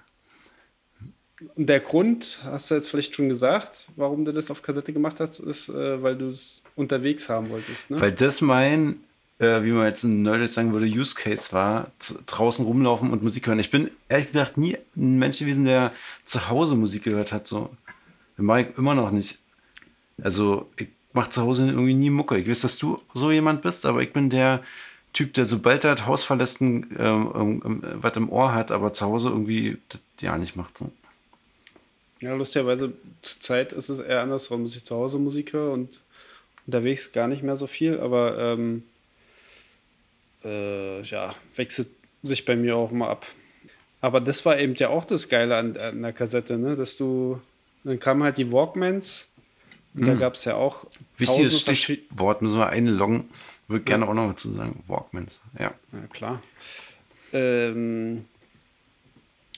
Und der Grund, hast du jetzt vielleicht schon gesagt, warum du das auf Kassette gemacht hast, ist, äh, weil du es unterwegs haben wolltest. Ne?
Weil das mein, äh, wie man jetzt in Neudeutsch sagen würde, Use Case war, draußen rumlaufen und Musik hören. Ich bin ehrlich gesagt nie ein Mensch gewesen, der zu Hause Musik gehört hat. So. Das mache ich immer noch nicht. Also ich mache zu Hause irgendwie nie Mucke. Ich weiß, dass du so jemand bist, aber ich bin der Typ, der sobald er das Haus verlässt, ähm, ähm, ähm, was im Ohr hat, aber zu Hause irgendwie das ja nicht macht. So.
Ja, lustigerweise zur Zeit ist es eher andersrum, dass ich zu Hause Musik höre und unterwegs gar nicht mehr so viel, aber ähm, äh, ja, wechselt sich bei mir auch mal ab. Aber das war eben ja auch das Geile an, an der Kassette, ne? dass du, dann kamen halt die Walkmans und da gab es ja auch
Wichtiges Stichwort, müssen wir einloggen. Würde gerne auch noch dazu sagen. Walkmans. Ja.
Ja, klar. Ähm,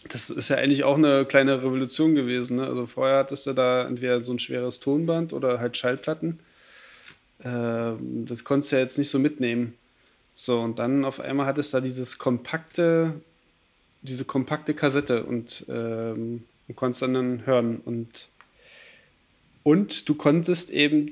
das ist ja eigentlich auch eine kleine Revolution gewesen. Ne? Also vorher hattest du da entweder so ein schweres Tonband oder halt Schallplatten. Ähm, das konntest du ja jetzt nicht so mitnehmen. So, und dann auf einmal hattest du da dieses kompakte, diese kompakte Kassette und, ähm, und konntest dann, dann hören. Und, und du konntest eben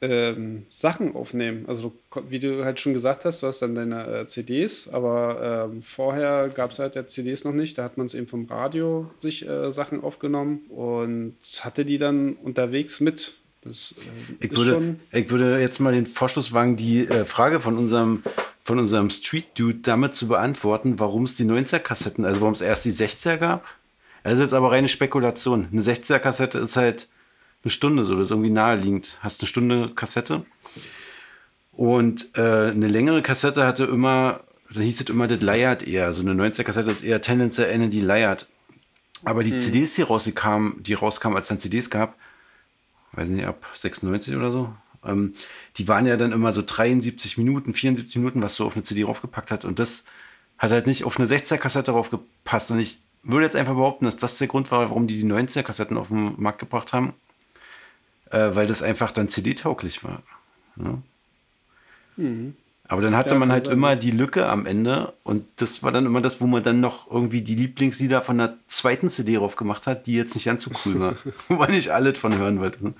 ähm, Sachen aufnehmen. Also, wie du halt schon gesagt hast, du hast dann deine äh, CDs, aber ähm, vorher gab es halt ja CDs noch nicht. Da hat man es eben vom Radio sich äh, Sachen aufgenommen und hatte die dann unterwegs mit. Das ähm,
Ich würde, ich würde jetzt mal den Vorschuss wagen, die äh, Frage von unserem, von unserem Street Dude damit zu beantworten, warum es die 90er-Kassetten, also warum es erst die 60er gab. Das ist jetzt aber reine Spekulation. Eine 60er-Kassette ist halt eine Stunde so, das ist irgendwie naheliegend. Hast eine Stunde Kassette. Und äh, eine längere Kassette hatte immer, da hieß es immer, das leiert eher. Also eine 90er-Kassette ist eher tendenziell eine, die leiert. Aber die CDs, die rauskamen, die rauskamen, als es dann CDs gab, weiß nicht, ab 96 oder so. Ähm, die waren ja dann immer so 73 Minuten, 74 Minuten, was so auf eine CD raufgepackt hat. Und das hat halt nicht auf eine 60er-Kassette raufgepasst. Und ich würde jetzt einfach behaupten, dass das der Grund war, warum die die 90er-Kassetten auf den Markt gebracht haben. Äh, weil das einfach dann CD-tauglich war. Ja. Aber dann hatte
Ja,
man halt
sein.
immer die Lücke am Ende und das war dann immer das, wo man dann noch irgendwie die Lieblingslieder von der zweiten CD drauf gemacht hat, die jetzt nicht ganz so cool war. [laughs] wo man nicht alles von hören wollte.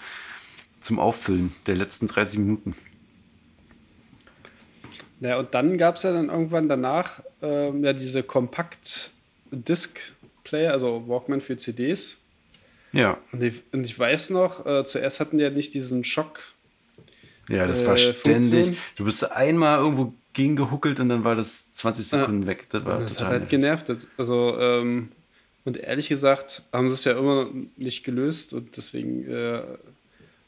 Zum Auffüllen der letzten 30 Minuten.
Ja, und dann gab es ja dann irgendwann danach ähm, ja diese Kompakt-Disc-Player, also Walkman für CDs.
Ja,
Und ich, und ich weiß noch, äh, zuerst hatten die ja nicht diesen Schock.
Ja, das
Äh,
war ständig.
Funktion.
Du bist einmal irgendwo gegengehuckelt und dann war das 20 Sekunden weg. Das war
Das hat
total
halt
nervig.
genervt. Also, ähm, und ehrlich gesagt haben sie es ja immer noch nicht gelöst und deswegen äh,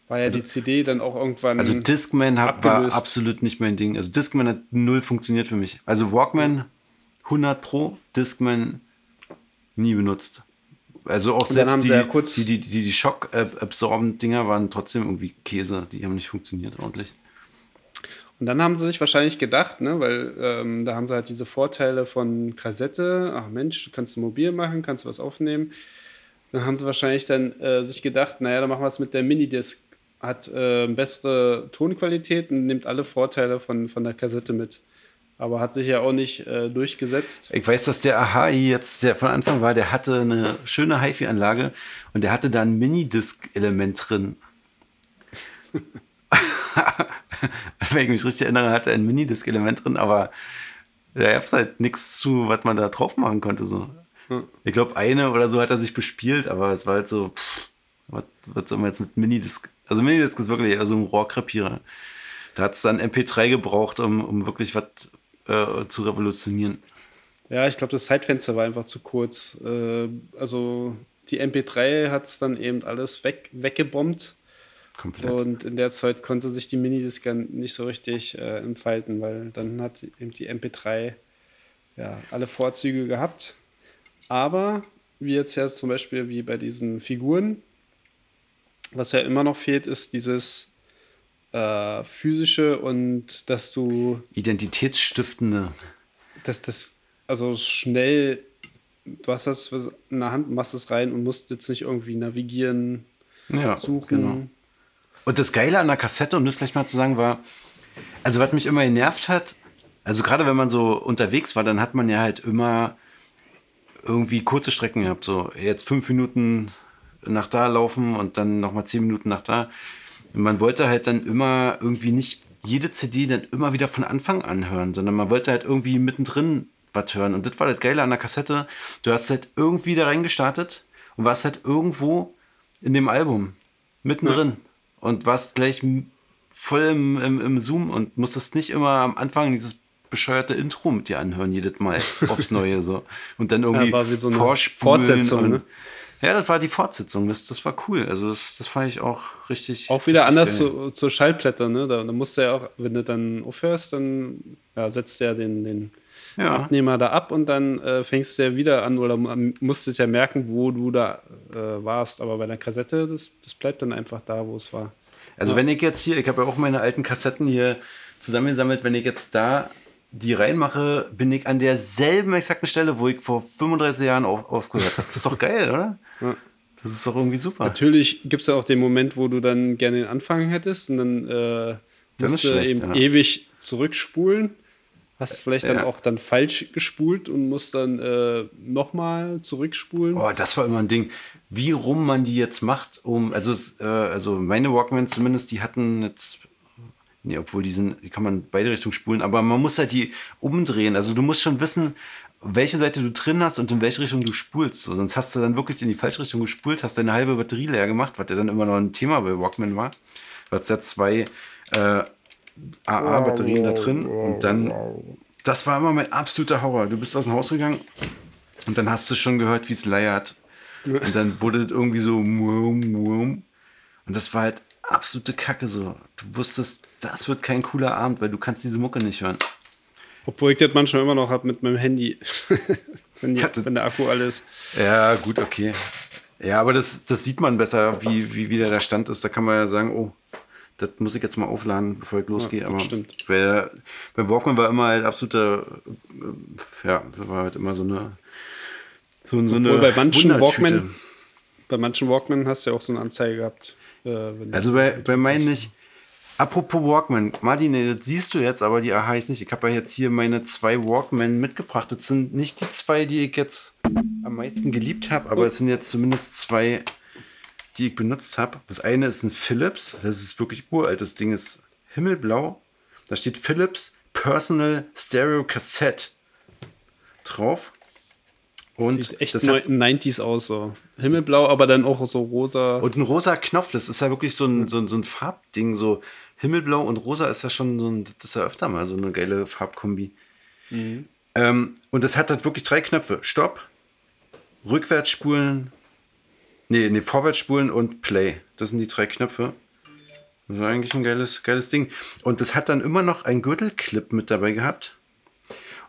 war ja die CD dann auch irgendwann.
Also Discman hat, war absolut nicht mein Ding. Also Discman hat null funktioniert für mich. Also Walkman 100 Pro, Discman nie benutzt. Also auch selbst die,
ja kurz-
die, die, die, die Schock-Absorben-Dinger waren trotzdem irgendwie Käse. Die haben nicht funktioniert ordentlich.
Und dann haben sie sich wahrscheinlich gedacht, ne, weil ähm, da haben sie halt diese Vorteile von Kassette. Ach Mensch, du kannst mobil machen, kannst was aufnehmen. Dann haben sie wahrscheinlich dann äh, sich gedacht, naja, dann machen wir es mit der Minidisc. Hat äh, bessere Tonqualität und nimmt alle Vorteile von, von der Kassette mit. Aber hat sich ja auch nicht äh, durchgesetzt.
Ich weiß, dass der Ahai jetzt, der von Anfang war, der hatte eine schöne HiFi-Anlage und der hatte da ein Minidisc-Element drin. [laughs] Wenn ich mich richtig erinnere, hatte er ein Minidisc-Element drin, aber Da gab es halt nichts zu, was man da drauf machen konnte. So. Hm. Ich glaube, eine oder so hat er sich bespielt, aber es war halt so, pff, was, was soll man jetzt mit Minidisc? Also Minidisc ist wirklich also ein Rohrkrepierer. Da hat es dann MP3 gebraucht, um, um wirklich was äh, zu revolutionieren.
Ja, ich glaube, das Zeitfenster war einfach zu kurz. Äh, also die MP3 hat es dann eben alles weg, weggebombt. Komplett. Und in der Zeit konnte sich die Minidisc nicht so richtig äh, entfalten, weil dann hat eben die MP3 ja, alle Vorzüge gehabt. Aber wie jetzt ja zum Beispiel wie bei diesen Figuren, was ja immer noch fehlt, ist dieses äh, physische und dass du.
Identitätsstiftende.
Dass das, also schnell, du hast das in der Hand, machst es rein und musst jetzt nicht irgendwie navigieren, ja, suchen. Genau.
Und das Geile an der Kassette, um das vielleicht mal zu sagen, war, also was mich immer genervt hat, also gerade wenn man so unterwegs war, dann hat man ja halt immer irgendwie kurze Strecken gehabt, so jetzt fünf Minuten nach da laufen und dann nochmal zehn Minuten nach da. Man wollte halt dann immer irgendwie nicht jede CD dann immer wieder von Anfang an hören, sondern man wollte halt irgendwie mittendrin was hören. Und das war das Geile an der Kassette. Du hast halt irgendwie da reingestartet und warst halt irgendwo in dem Album mittendrin ja. und warst gleich voll im, im, im Zoom und musstest nicht immer am Anfang dieses bescheuerte Intro mit dir anhören, jedes Mal [laughs] aufs Neue so. Und dann irgendwie ja, so Fortsetzung. Und, ne? Ja, das war die Fortsetzung. Das, das war cool. Also das, das fand ich auch richtig.
Auch wieder richtig anders zu, zur Schallplatte, ne? Da, da musst du ja auch, wenn du dann aufhörst, dann ja, setzt der den, den ja. Abnehmer da ab und dann äh, fängst du ja wieder an oder musstest ja merken, wo du da äh, warst. Aber bei der Kassette, das, das bleibt dann einfach da, wo es war.
Also ja. wenn ich jetzt hier, ich habe ja auch meine alten Kassetten hier zusammengesammelt, wenn ich jetzt da die reinmache, bin ich an derselben exakten Stelle, wo ich vor 35 Jahren auf, aufgehört habe. Das ist doch geil, oder? Ja. Das ist doch irgendwie super.
Natürlich gibt es ja auch den Moment, wo du dann gerne den Anfang hättest und dann äh, musst du eben ja. ewig zurückspulen. Hast vielleicht ja. dann auch dann falsch gespult und musst dann äh, nochmal zurückspulen.
Oh, das war immer ein Ding. Wie rum man die jetzt macht, um, also, äh, also meine Walkman zumindest, die hatten jetzt Nee, obwohl die sind, die kann man beide Richtungen spulen, aber man muss halt die umdrehen. Also du musst schon wissen, welche Seite du drin hast und in welche Richtung du spulst. So, sonst hast du dann wirklich in die falsche Richtung gespult, hast deine halbe Batterie leer gemacht, was ja dann immer noch ein Thema bei Walkman war. Du hast ja zwei äh, AA-Batterien da drin und dann, das war immer mein absoluter Horror. Du bist aus dem Haus gegangen und dann hast du schon gehört, wie es leiert. [laughs] Und dann wurde das irgendwie so und das war halt absolute Kacke so. Du wusstest, das wird kein cooler Abend, weil du kannst diese Mucke nicht hören.
Obwohl ich das manchmal immer noch habe mit meinem Handy. [laughs] wenn, die, wenn, der Akku alles.
Ja, gut, okay. Ja, aber das, das sieht man besser, wie, wie wieder der Stand ist. Da kann man ja sagen, oh, das muss ich jetzt mal aufladen, bevor ich losgehe. Ja, aber
stimmt.
Bei, bei Walkman war immer halt absoluter, äh, ja, das war halt immer so eine.
So, so eine bei manchen Walkman, bei manchen Walkman hast du ja auch so eine Anzeige gehabt.
Äh, also bei, bei meinen nicht. Apropos Walkman, Martin, das siehst du jetzt, aber die AHA ist nicht. Ich habe ja jetzt hier meine zwei Walkman mitgebracht. Das sind nicht die zwei, die ich jetzt am meisten geliebt habe, aber es sind jetzt zumindest zwei, die ich benutzt habe. Das eine ist ein Philips, das ist wirklich uralt. Das Ding ist himmelblau. Da steht Philips Personal Stereo Cassette drauf.
Und Sieht echt das hat, 90s aus, so. Himmelblau, aber dann auch so rosa.
Und ein rosa Knopf, das ist ja wirklich so ein, so ein, so ein Farbding, so Himmelblau und rosa ist ja schon so ein, das ist ja öfter mal so eine geile Farbkombi. Mhm. Ähm, und das hat halt wirklich drei Knöpfe. Stopp, rückwärts spulen, nee, nee, vorwärts spulen und Play. Das sind die drei Knöpfe. Das ist eigentlich ein geiles, geiles Ding. Und das hat dann immer noch ein Gürtelclip mit dabei gehabt.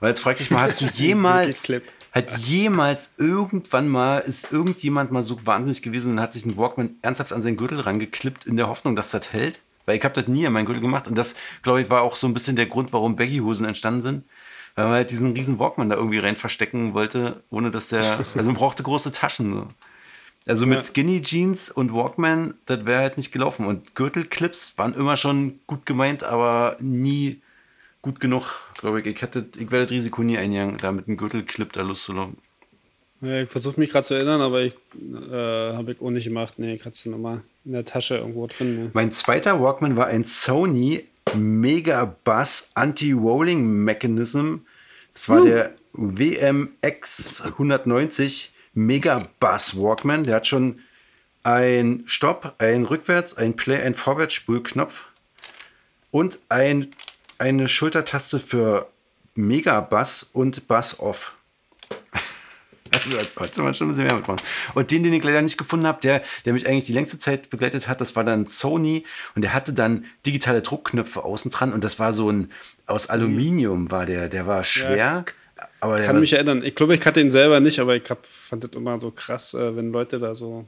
Und jetzt frag dich mal, hast du [laughs] jemals hat jemals irgendwann mal, ist irgendjemand mal so wahnsinnig gewesen und hat sich ein Walkman ernsthaft an seinen Gürtel rangeklippt, in der Hoffnung, dass das hält? Weil ich habe das nie an meinen Gürtel gemacht und das, glaube ich, war auch so ein bisschen der Grund, warum Baggy-Hosen entstanden sind. Weil man halt diesen riesen Walkman da irgendwie rein verstecken wollte, ohne dass der, also man brauchte große Taschen. So. Also mit ja. Skinny Jeans und Walkman, das wäre halt nicht gelaufen. Und Gürtelclips waren immer schon gut gemeint, aber nie gut genug, glaube ich. Ich, hätte, ich werde das Risiko nie eingegangen, da mit einem Gürtelclip da loszulaufen.
Ja, ich versuche mich gerade zu erinnern, aber ich äh, habe ich auch nicht gemacht. Nee, ich hatte es nochmal in der Tasche irgendwo drin. Ne?
Mein zweiter Walkman war ein Sony Mega Bass Anti-Rolling Mechanism Das war der WMX 190 Mega Bass Walkman. Der hat schon ein Stopp, ein Rückwärts, ein Play, ein Vorwärtsspulknopf und ein, eine Schultertaste für Mega Bass und Bass Off. [laughs] Also da konnte man schon ein bisschen mehr mitmachen. Und den, den ich leider nicht gefunden habe, der, der mich eigentlich die längste Zeit begleitet hat, das war dann Sony und der hatte dann digitale Druckknöpfe außen dran und das war so ein, aus Aluminium war der, der war schwer. Ja,
aber der kann mich erinnern. Ich glaube, ich hatte ihn selber nicht, aber ich hab, fand das immer so krass, äh, wenn Leute da so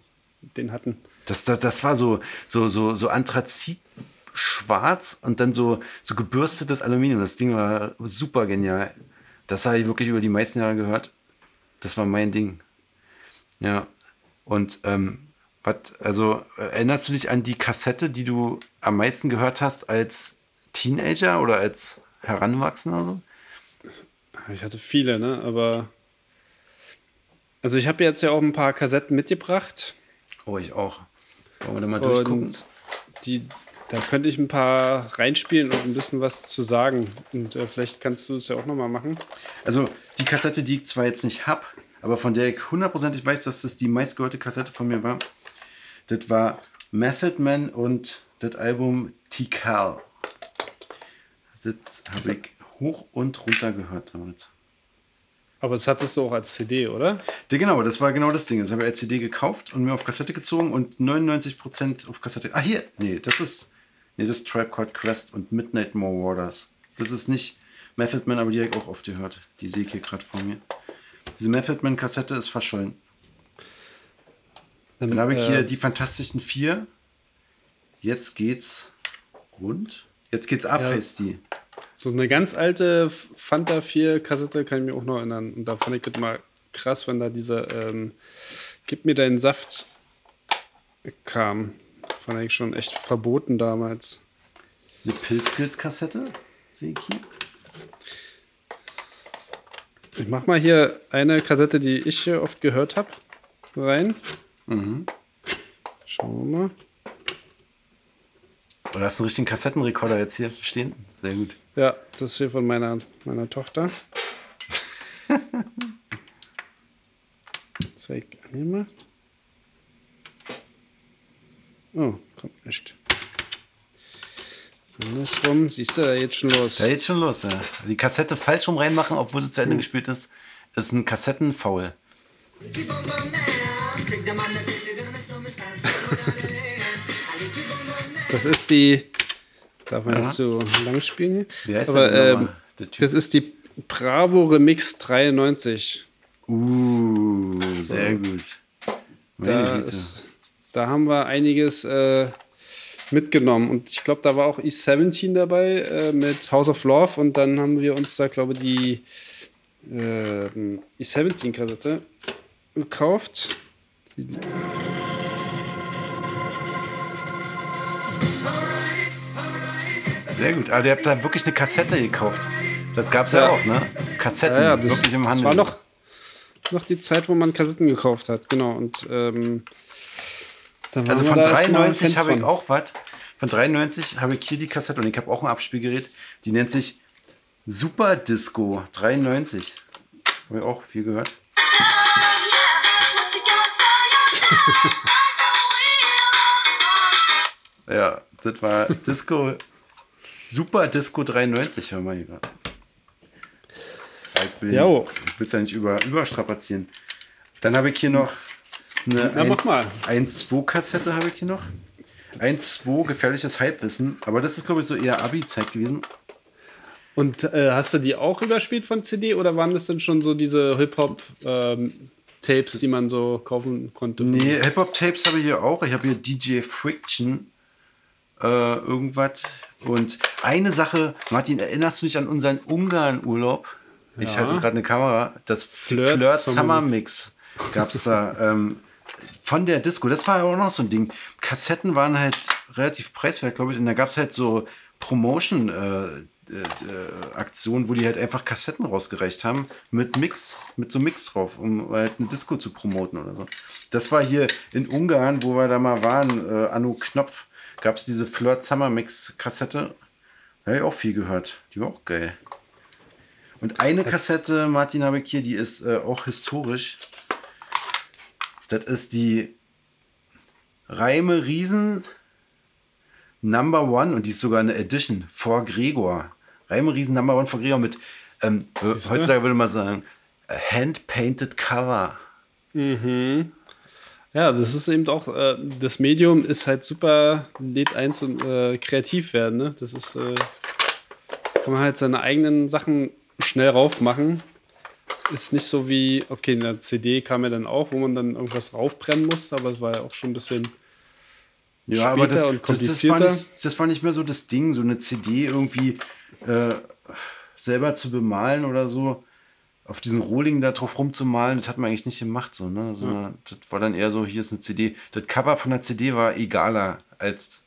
den hatten.
Das, das, das war so, so, so, so Anthrazit schwarz und dann so, so gebürstetes Aluminium. Das Ding war super genial. Das habe ich wirklich über die meisten Jahre gehört. Das war mein Ding. Ja. Und ähm, was, also erinnerst du dich an die Kassette, die du am meisten gehört hast als Teenager oder als Heranwachsender? So?
Ich hatte viele, ne? Aber also ich habe jetzt ja auch ein paar Kassetten mitgebracht.
Oh, ich auch. Wollen wir da mal durchgucken?
Die, da könnte ich ein paar reinspielen und ein bisschen was zu sagen. Und äh, vielleicht kannst du es ja auch nochmal machen.
Also die Kassette, die ich zwar jetzt nicht habe, aber von der ich hundertprozentig weiß, dass das die meistgehörte Kassette von mir war, das war Method Man und das Album Tikal. Das habe ich hoch und runter gehört damals.
Aber das hattest du auch als CD, oder?
Ja, genau, das war genau das Ding. Das habe ich als CD gekauft und mir auf Kassette gezogen und 99% auf Kassette. Ah, hier! Nee, das ist. Nee, das ist Called Quest und Midnight More Waters. Das ist nicht Method Man, aber die habe ich auch oft gehört. Die sehe ich hier gerade vor mir. Diese Method Man Kassette ist verschollen. Dann, Dann habe ich äh, hier die Fantastischen Vier. Jetzt geht's rund. Jetzt geht's ab, ja. heißt die.
So eine ganz alte Fanta 4 Kassette kann ich mir auch noch erinnern. Und da fand ich das mal krass, wenn da dieser ähm, Gib mir deinen Saft kam. Fand ich schon echt verboten damals.
Eine Pilzpilz-Kassette? Sehe ich hier.
Ich mach mal hier eine Kassette, die ich hier oft gehört habe, rein. Mhm. Schauen wir mal.
Oder hast du einen richtigen Kassettenrekorder jetzt hier stehen? Sehr gut.
Ja, das ist hier von meiner, meiner Tochter. [laughs] Zeig angemacht. Oh, kommt nicht. Andersrum, siehst du, da jetzt schon los.
Da jetzt schon los, ja. Die Kassette falsch rum reinmachen, obwohl sie zu Ende hm. gespielt ist, ist ein Kassettenfaul.
Das ist die. Darf man ja. nicht so lang spielen? Wie heißt Aber, ähm, das ist die Bravo Remix 93.
Uh, sehr gut.
Da, ist, da, haben wir einiges äh, mitgenommen. Und ich glaube, da war auch E17 dabei äh, mit House of Love. Und dann haben wir uns da, glaube ich, die äh, E17-Kassette gekauft. Die,
Sehr gut. Aber ihr habt da wirklich eine Kassette gekauft. Das gab es ja. ja. auch, ne? Kassetten, ja, ja, das, wirklich im Handel.
Das war noch, noch die Zeit, wo man Kassetten gekauft hat, genau. Und ähm,
also von 93 habe ich auch was. Von 93 habe ich hier die Kassette und ich habe auch ein Abspielgerät. Die nennt sich Super Disco 93. Habe ich auch viel gehört. [laughs] ja, das war Disco Super Disco 93, hör mal hier gerade. Ich will es ja nicht über, überstrapazieren. Dann habe ich hier noch eine
ja, mach mal.
1-2-Kassette habe ich hier noch. 1-2 gefährliches Halbwissen. Aber das ist, glaube ich, so eher Abi-Zeit gewesen.
Und äh, hast du die auch überspielt von CD oder waren das denn schon so diese Hip-Hop-Tapes, ähm, die man so kaufen konnte?
Nee, Hip-Hop-Tapes habe ich hier auch. Ich habe hier DJ Friction äh, irgendwas. Und eine Sache, Martin, erinnerst du dich an unseren Ungarn-Urlaub? Ja. Ich halte gerade eine Kamera. Das Flirt, Flirt Summer Mix gab es da. ähm, von der Disco. Das war auch noch so ein Ding. Kassetten waren halt relativ preiswert, glaube ich. Und da gab es halt so Promotion. Äh, äh, Aktionen, wo die halt einfach Kassetten rausgereicht haben mit Mix, mit so Mix drauf, um halt eine Disco zu promoten oder so. Das war hier in Ungarn, wo wir da mal waren, äh, Anno Knopf gab es diese Flirt Summer Mix Kassette. Da habe ich auch viel gehört. Die war auch geil. Und eine Kassette, Martin, habe ich hier, die ist äh, auch historisch. Das ist die Reime Riesen Number One und die ist sogar eine Edition vor Gregor. Reime Riesen Number One vor Gregor mit, ähm, heutzutage würde man sagen, hand-painted Cover.
Ja, das ist eben auch, äh, das Medium ist halt super, lädt ein zum äh, kreativ werden. Ne? Das ist, äh, kann man halt seine eigenen Sachen schnell raufmachen. Ist nicht so wie, okay, in der CD kam ja dann auch, wo man dann irgendwas raufbrennen musste, aber es war ja auch schon ein bisschen
Ja, aber das,
und
das, das, war
komplizierter.
nicht, das war nicht mehr so das Ding, so eine CD irgendwie äh, selber zu bemalen oder so. Auf diesen Rohling da drauf rumzumalen, das hat man eigentlich nicht gemacht. So, ne? Sondern Das war dann eher so, hier ist eine CD. Das Cover von der CD war egaler als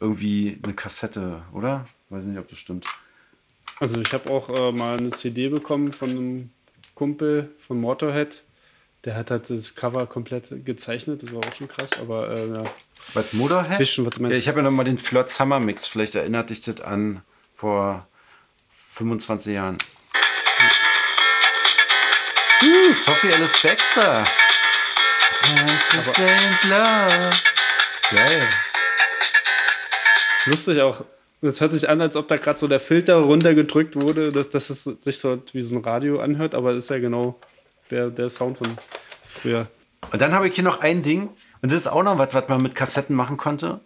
irgendwie eine Kassette, oder? Weiß nicht, ob das stimmt.
Also ich habe auch äh, mal eine CD bekommen von einem Kumpel von Motorhead. Der hat halt das Cover komplett gezeichnet, das war auch schon krass, aber äh, ja.
Was, Motorhead?
Wissen, was
ja, ich habe ja noch mal den Flirt Summer Mix. Vielleicht erinnert dich das an vor 25 Jahren. Uh, Sophie Alice Baxter. Geil.
Lustig auch. Das hört sich an, als ob da gerade so der Filter runtergedrückt wurde, dass, dass es sich so wie so ein Radio anhört, aber das ist ja genau der, der Sound von früher.
Und dann habe ich hier noch ein Ding. Und das ist auch noch was, was man mit Kassetten machen konnte.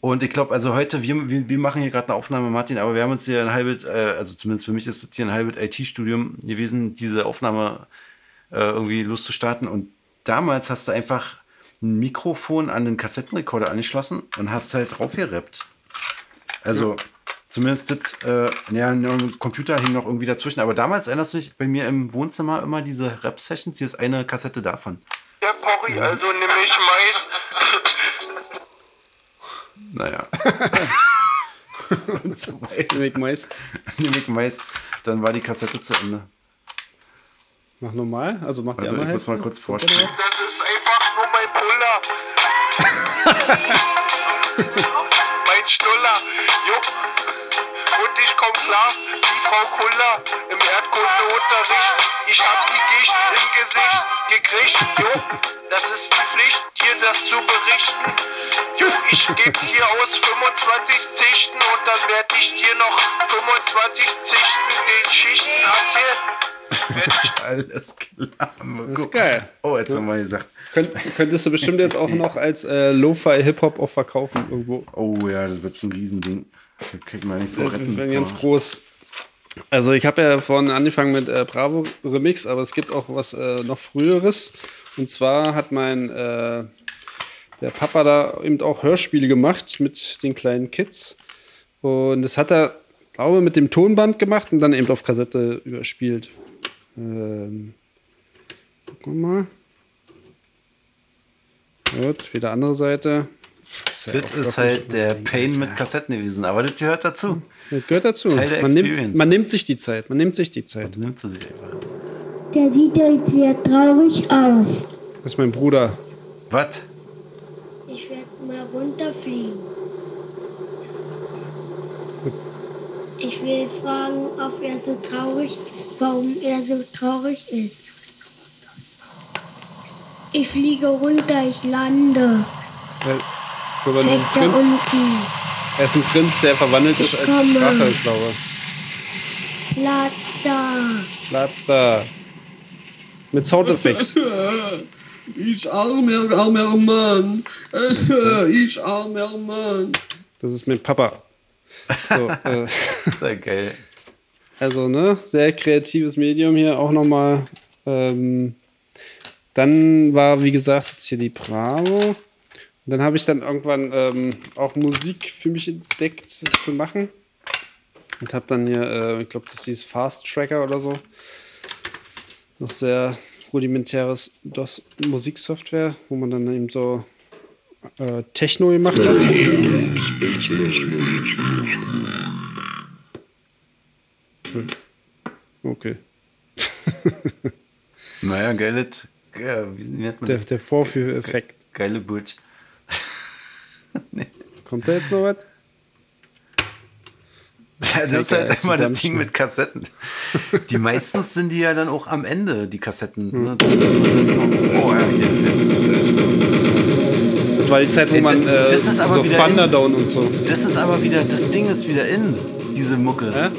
Und ich glaube, also heute, wir, wir, wir machen hier gerade eine Aufnahme, Martin, aber wir haben uns hier ein halbes, äh, also zumindest für mich ist es hier ein halbes IT-Studium gewesen, diese Aufnahme äh, irgendwie loszustarten. Und damals hast du einfach ein Mikrofon an den Kassettenrekorder angeschlossen und hast halt drauf Also zumindest das, äh, ja, ein Computer hing noch irgendwie dazwischen. Aber damals erinnerst du dich bei mir im Wohnzimmer immer diese Rap-Sessions. Hier ist eine Kassette davon.
Ja, Porri, also nehme ich Mais.
Naja. und so.
Mick Mais,
Nehme ich Mais, dann war die Kassette zu Ende.
mach normal, also mach die
Warte,
andere
ich muss mal kurz vorstellen.
Das ist einfach nur mein Puller. [laughs] mein Schnuller. Jo. Und ich komm klar, wie Frau Kuller im Erdkundeunterricht. Ich hab die Gicht im Gesicht gekriegt. Jo. Das ist die Pflicht, dir das zu berichten. Jo, ich geb dir aus 25 Zichten und dann werd ich dir noch 25 Zichten den Schichten erzählen. [laughs]
Alles klar.
Das ist geil.
Oh, jetzt nochmal gesagt.
Könnt, könntest du bestimmt jetzt auch [laughs] noch als äh, Lo-Fi-Hip-Hop auch verkaufen irgendwo.
Oh ja, das wird ein Riesending. Da kriegt man nicht vor retten.
Wenn ganz groß. Also ich habe ja vorhin angefangen mit äh, Bravo Remix, aber es gibt auch was äh, noch früheres. Und zwar hat mein äh, der Papa da eben auch Hörspiele gemacht mit den kleinen Kids. Und das hat er, glaube mit dem Tonband gemacht und dann eben auf Kassette überspielt. Ähm, gucken wir mal. Gut, wieder andere Seite.
Das ist halt der Pain mit Kassetten gewesen, aber das gehört dazu.
Das gehört dazu.
Der
Man nimmt, man nimmt sich die Zeit. Man nimmt sich die Zeit.
Nimmt sie sich einfach.
Der sieht jetzt sehr traurig aus.
Das ist mein Bruder.
Was?
Ich werde mal runterfliegen. Ich will fragen, ob er so traurig, warum er so traurig ist. Ich fliege runter, ich lande.
Er ist, glaube ich, ein Prinz,
unten.
er ist ein Prinz, der verwandelt ist als
komme.
Drache, glaube ich.
Platz da.
Platz da. Mit Soundeffekts. [laughs]
Ich armer, armer Mann.
das? [laughs]
Ich armer Mann.
Das ist mein Papa. So, [laughs] äh,
Sehr geil.
also, ne, sehr kreatives Medium hier auch nochmal. Ähm, dann war, wie gesagt, jetzt hier die Bravo. Und dann habe ich dann irgendwann ähm, auch Musik für mich entdeckt zu machen. Und habe dann hier, äh, ich glaube, das hieß Fast Tracker oder so. Noch sehr rudimentäres DOS Musiksoftware, wo man dann eben so äh, Techno gemacht hat. Okay. [laughs]
Naja, geiles. Ja, wie nennt man
Der, der Vorführeffekt.
Geile Butch. [laughs]
Kommt da jetzt noch was?
Ja, das ist halt immer das Ding mit Kassetten. Die meistens sind die ja dann auch am Ende, die Kassetten.
Hm.
Ne? Oh ja, hier.
Das war die Zeit, wo man äh,
Das ist aber
so
wieder
Thunderdome und so.
Das ist aber wieder, das Ding ist wieder in, diese Mucke.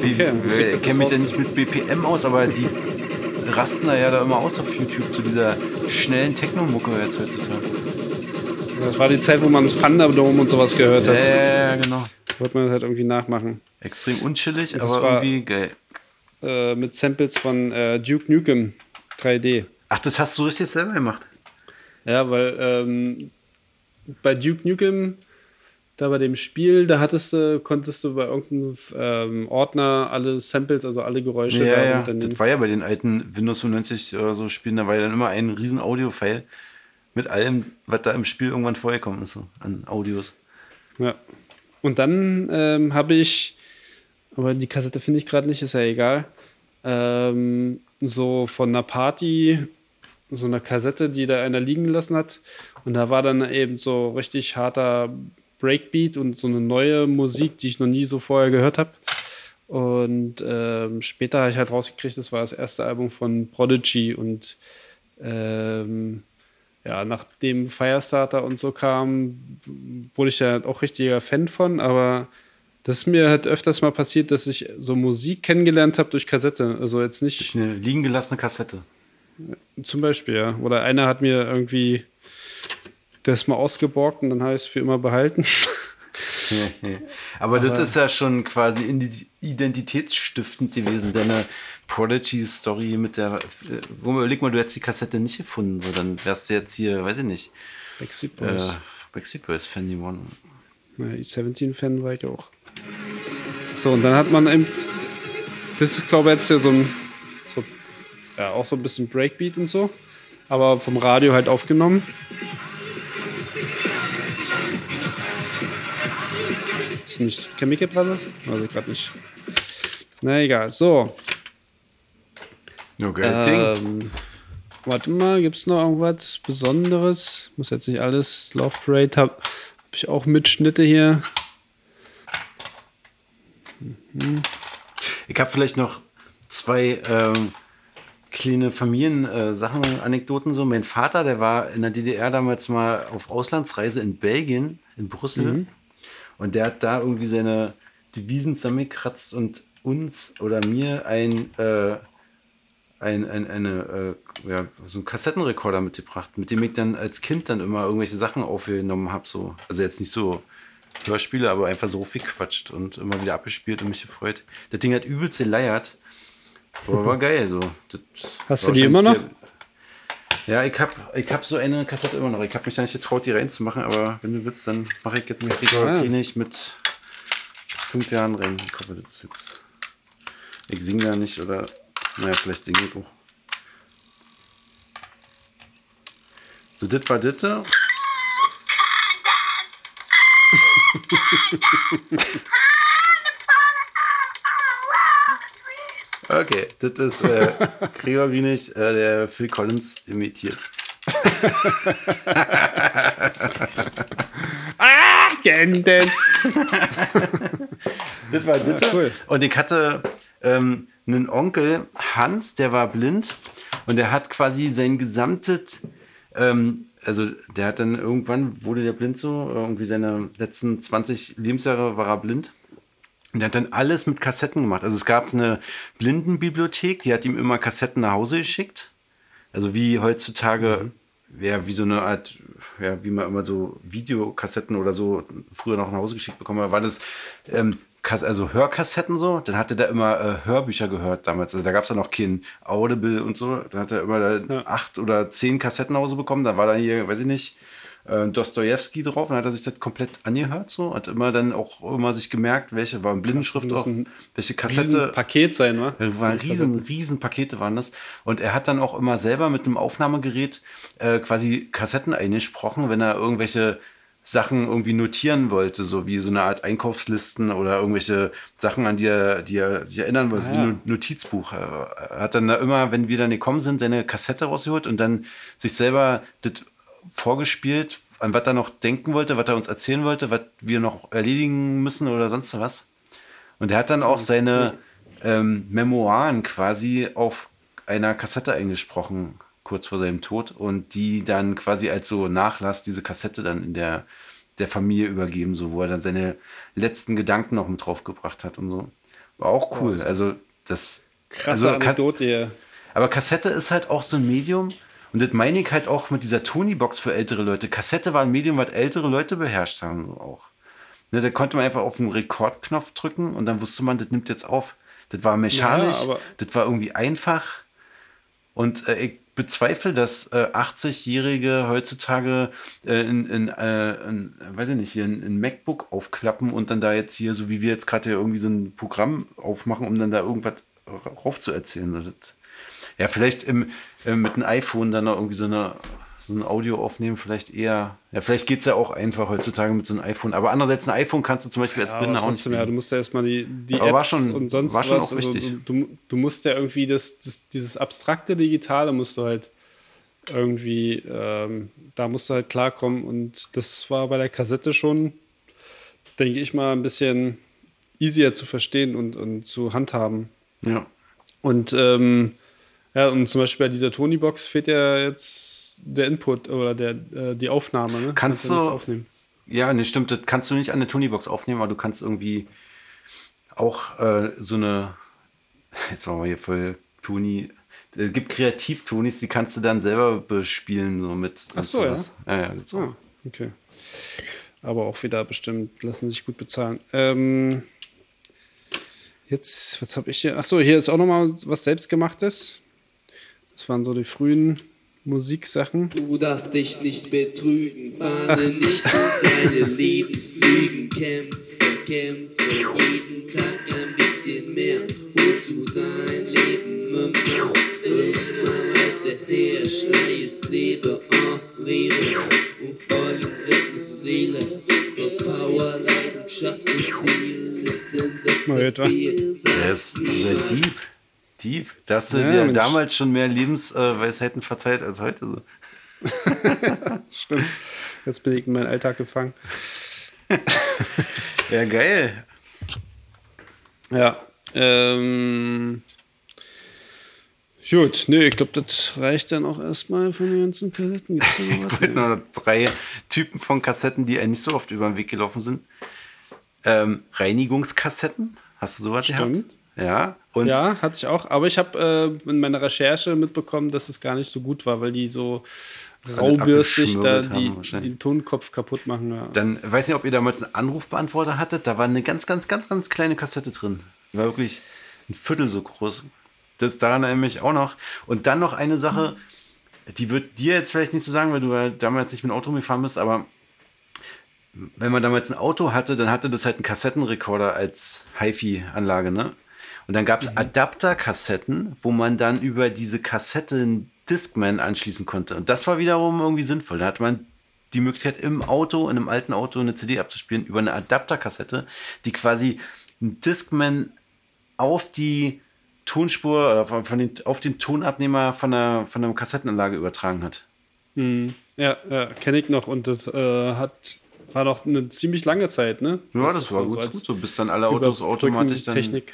Wie,
Okay, ich
kenne mich ja nicht mit BPM aus, aber die rasten da ja da immer aus auf YouTube zu dieser schnellen Techno-Mucke jetzt heutzutage.
Das war die Zeit, wo man Thunderdome und sowas gehört
Ja,
hat.
ja, ja, genau.
Wollte man halt irgendwie nachmachen.
Extrem unchillig,
Das
aber
war-
irgendwie geil.
Äh, mit Samples von äh, Duke Nukem 3D.
Ach, das hast du richtig selber gemacht.
Ja, weil ähm, bei Duke Nukem, da bei dem Spiel, da hattest du, konntest du bei irgendeinem ähm, Ordner alle Samples, also alle Geräusche
Ja,
da
ja.
dann
Das war ja bei den alten Windows 95 oder so Spielen, da war ja dann immer ein riesen Audio-File mit allem, was da im Spiel irgendwann vorgekommen ist, so an Audios.
Ja. Und dann ähm, habe ich, aber die Kassette finde ich gerade nicht, ist ja egal, ähm, so von einer Party, so eine Kassette, die da einer liegen gelassen hat. Und da war dann eben so richtig harter Breakbeat und so eine neue Musik, die ich noch nie so vorher gehört habe. Und ähm, später habe ich halt rausgekriegt, das war das erste Album von Prodigy und ähm, ja, nachdem Firestarter und so kam, wurde ich ja auch richtiger Fan von, aber das ist mir halt öfters mal passiert, dass ich so Musik kennengelernt habe durch Kassette. Also jetzt nicht
Eine liegen gelassene Kassette.
zum Beispiel, ja. Oder einer hat mir irgendwie das mal ausgeborgt und dann es für immer behalten. [laughs]
Aber, das ist ja schon quasi identitätsstiftend gewesen, deine Prodigy-Story mit der. Äh, überleg mal, du hättest die Kassette nicht gefunden, so dann wärst du jetzt hier, weiß ich nicht,
Backstreet
äh,
Boys.
Backstreet Boys-Fan geworden.
Ja, E17-Fan war ich auch. So, und dann hat man eben. Das ist, glaube ich, jetzt ja so ein. So, ja, auch so ein bisschen Breakbeat und so. Aber vom Radio halt aufgenommen. Ist nicht Chemical Brothers? Also gerade nicht. Na egal. So.
Okay, Ding.
Ähm, warte mal, gibt es noch irgendwas Besonderes? Muss jetzt nicht alles. Love Parade habe hab ich auch Mitschnitte hier.
Ich habe vielleicht noch zwei ähm, kleine Familiensachen, äh, Anekdoten. So, mein Vater, der war in der DDR damals mal auf Auslandsreise in Belgien, in Brüssel. Und der hat da irgendwie seine Devisen zusammengekratzt und uns oder mir ein, äh, ein, ein, eine, äh, ja, so einen Kassettenrekorder mitgebracht, mit dem ich dann als Kind dann immer irgendwelche Sachen aufgenommen habe. So. Also jetzt nicht so Hörspiele, aber einfach so gequatscht und immer wieder abgespielt und mich gefreut. Das Ding hat übelst geleiert. Aber war geil. So. Das
Hast du die immer noch?
sehr- Ja, ich habe ich hab so eine Kassette immer noch. Ich habe mich da nicht getraut, die reinzumachen, aber wenn du willst, dann mache ich jetzt Gregor
klar.
Kienig mit fünf Jahren rein. Ich hoffe, das ist jetzt. Ich singe ja nicht oder. Naja, vielleicht singe ich auch. So, das war das. da. Okay, das ist äh, [laughs] Gregor Wienig, äh, der Phil Collins imitiert. [laughs]
Gang [laughs] Dance.
Das war das.
cool.
Und ich hatte ähm, einen Onkel, Hans, der war blind und der hat quasi sein gesamtes, ähm, also der hat dann irgendwann, wurde der blind so, irgendwie seine letzten 20 Lebensjahre war er blind. Und der hat dann alles mit Kassetten gemacht. Also es gab eine Blindenbibliothek, die hat ihm immer Kassetten nach Hause geschickt. Also wie heutzutage, ja, wie so eine Art, ja, wie man immer so Videokassetten oder so früher noch nach Hause geschickt bekommen hat, war das ähm, also Hörkassetten so. Dann hat er da immer äh, Hörbücher gehört damals. Also da gab es ja noch kein Audible und so. Dann hat er immer da
Ja.
acht oder zehn Kassetten nach Hause bekommen. Da war da hier, weiß ich nicht, äh, Dostoevsky drauf und hat er sich das komplett angehört so. Hat immer dann auch immer sich gemerkt, welche war in Blindenschrift auch, welche Kassette.
Paket sein, wa?
Das waren riesen, riesen Pakete waren das. Und er hat dann auch immer selber mit einem Aufnahmegerät äh, quasi Kassetten eingesprochen, wenn er irgendwelche Sachen irgendwie notieren wollte, so wie so eine Art Einkaufslisten oder irgendwelche Sachen, an die er, die er sich erinnern wollte,
Ah,
wie ein Notizbuch. Er hat dann da immer, wenn wir dann gekommen sind, seine Kassette rausgeholt und dann sich selber das vorgespielt, an was er noch denken wollte, was er uns erzählen wollte, was wir noch erledigen müssen oder sonst was. Und er hat dann auch seine ähm, Memoiren quasi auf einer Kassette eingesprochen, kurz vor seinem Tod. Und die dann quasi als so Nachlass diese Kassette dann in der, der Familie übergeben, so wo er dann seine letzten Gedanken noch mit draufgebracht hat und so. War auch cool. Also das.
Krasse
also,
Anekdote
aber Kassette ist halt auch so ein Medium. Und das meine ich halt auch mit dieser Tony-Box für ältere Leute. Kassette war ein Medium, was ältere Leute beherrscht haben. Auch. Ne, da konnte man einfach auf den Rekordknopf drücken und dann wusste man, das nimmt jetzt auf. Das war mechanisch,
Ja,
das war irgendwie einfach. Und äh, ich bezweifle, dass äh, 80-Jährige heutzutage äh, in, in, äh, in, weiß ich nicht, hier ein, ein MacBook aufklappen und dann da jetzt hier, so wie wir jetzt gerade hier irgendwie so ein Programm aufmachen, um dann da irgendwas rauf zu erzählen. So, das, ja, vielleicht im, äh, mit einem iPhone dann noch irgendwie so eine so ein Audio aufnehmen, vielleicht eher. Ja, vielleicht geht es ja auch einfach heutzutage mit so einem iPhone. Aber andererseits, ein iPhone kannst du zum Beispiel als
Ja,
Blinder auch nicht.
ja, du musst ja erstmal die, die
Aber
Apps
schon-
und sonst
war schon
was.
auch
Also, du, du musst ja irgendwie das, das, dieses abstrakte Digitale musst du halt irgendwie, ähm, da musst du halt klarkommen. Und das war bei der Kassette schon, denke ich mal, ein bisschen easier zu verstehen und, und zu handhaben.
Ja.
Und ähm, ja, und zum Beispiel bei dieser Tony-Box fehlt ja jetzt der Input oder der, äh, die Aufnahme. Ne?
Kannst
ja
du-
aufnehmen.
Ja, ne, stimmt. Das kannst du nicht an der Tony-Box aufnehmen, aber du kannst irgendwie auch äh, so eine. [laughs] Jetzt waren wir hier voll Tony. Es gibt Kreativ-Tonis, die kannst du dann selber bespielen, so mit.
Ach so, ja.
Ja, ja, gibt's auch.
Ah, okay. Aber auch wieder bestimmt, lassen sich gut bezahlen. Ähm, jetzt, was habe ich hier? Achso, hier ist auch nochmal was Selbstgemachtes. Das waren so die frühen Musiksachen.
Du darfst dich nicht betrügen, fahne nicht um deine Lebenslügen, kämpfe, kämpfe, jeden Tag ein bisschen mehr, wozu dein Leben immer, immer weiter her, schrei es, lebe, oh, lebe, und voll Rhythmus, Seele, und Power, Leidenschaft und Ziel, ist denn das
Mal etwa.
Der ist deep. Deep. Da hast du
Ja,
dir
Mensch.
damals schon mehr Lebensweisheiten verteilt als heute. So. [laughs]
Stimmt. Jetzt bin ich in meinen Alltag gefangen. [laughs]
Ja, geil.
Ja. Ähm, gut, nö, ich glaube, das reicht dann auch erstmal von den ganzen Kassetten. Gibt's da noch [laughs] was?
Mit noch drei Typen von Kassetten, die einem nicht so oft über den Weg gelaufen sind. Ähm, Reinigungskassetten. Hast du sowas
Stimmt.
gehabt? Ja. Und
ja, hatte ich auch. Aber ich habe äh, in meiner Recherche mitbekommen, dass es gar nicht so gut war, weil die so raubürstig da die, den Tonkopf kaputt machen. Ja.
dann, weiß nicht, ob ihr damals einen Anrufbeantworter hattet. Da war eine ganz, ganz, ganz, ganz kleine Kassette drin. Die war wirklich ein Viertel so groß. Das daran erinnere ich auch noch. Und dann noch eine Sache, die wird dir jetzt vielleicht nicht so sagen, weil du damals nicht mit dem Auto gefahren bist, aber wenn man damals ein Auto hatte, dann hatte das halt einen Kassettenrekorder als HiFi-Anlage, ne? Und dann gab es Adapterkassetten, wo man dann über diese Kassette einen Discman anschließen konnte. Und das war wiederum irgendwie sinnvoll. Da hatte man die Möglichkeit, im Auto, in einem alten Auto, eine CD abzuspielen über eine Adapterkassette, die quasi einen Discman auf die Tonspur oder von, von den, auf den Tonabnehmer von der, von der Kassettenanlage übertragen hat.
Hm, ja, ja kenne ich noch. Und das äh, hat, war doch eine ziemlich lange Zeit, ne?
Ja, das, war
so
gut,
als
gut so, bis dann alle Autos automatisch dann.
Technik.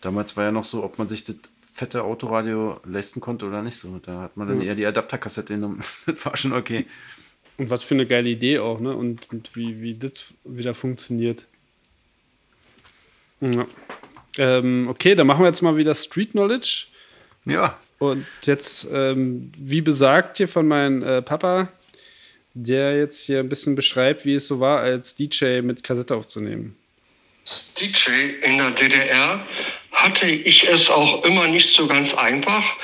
Damals war ja noch so, ob man sich das fette Autoradio leisten konnte oder nicht so. Da hat man dann eher die Adapterkassette genommen. [laughs] das war schon okay.
Und was für eine geile Idee auch, ne? Und, und wie, wie das wieder funktioniert. Ja. Ähm, okay, dann machen wir jetzt mal wieder Street Knowledge.
Ja,
Und jetzt, ähm, wie besagt hier von meinem äh, Papa, der jetzt hier ein bisschen beschreibt, wie es so war, als DJ mit Kassette aufzunehmen.
Als DJ in der DDR hatte ich es auch immer nicht so ganz einfach,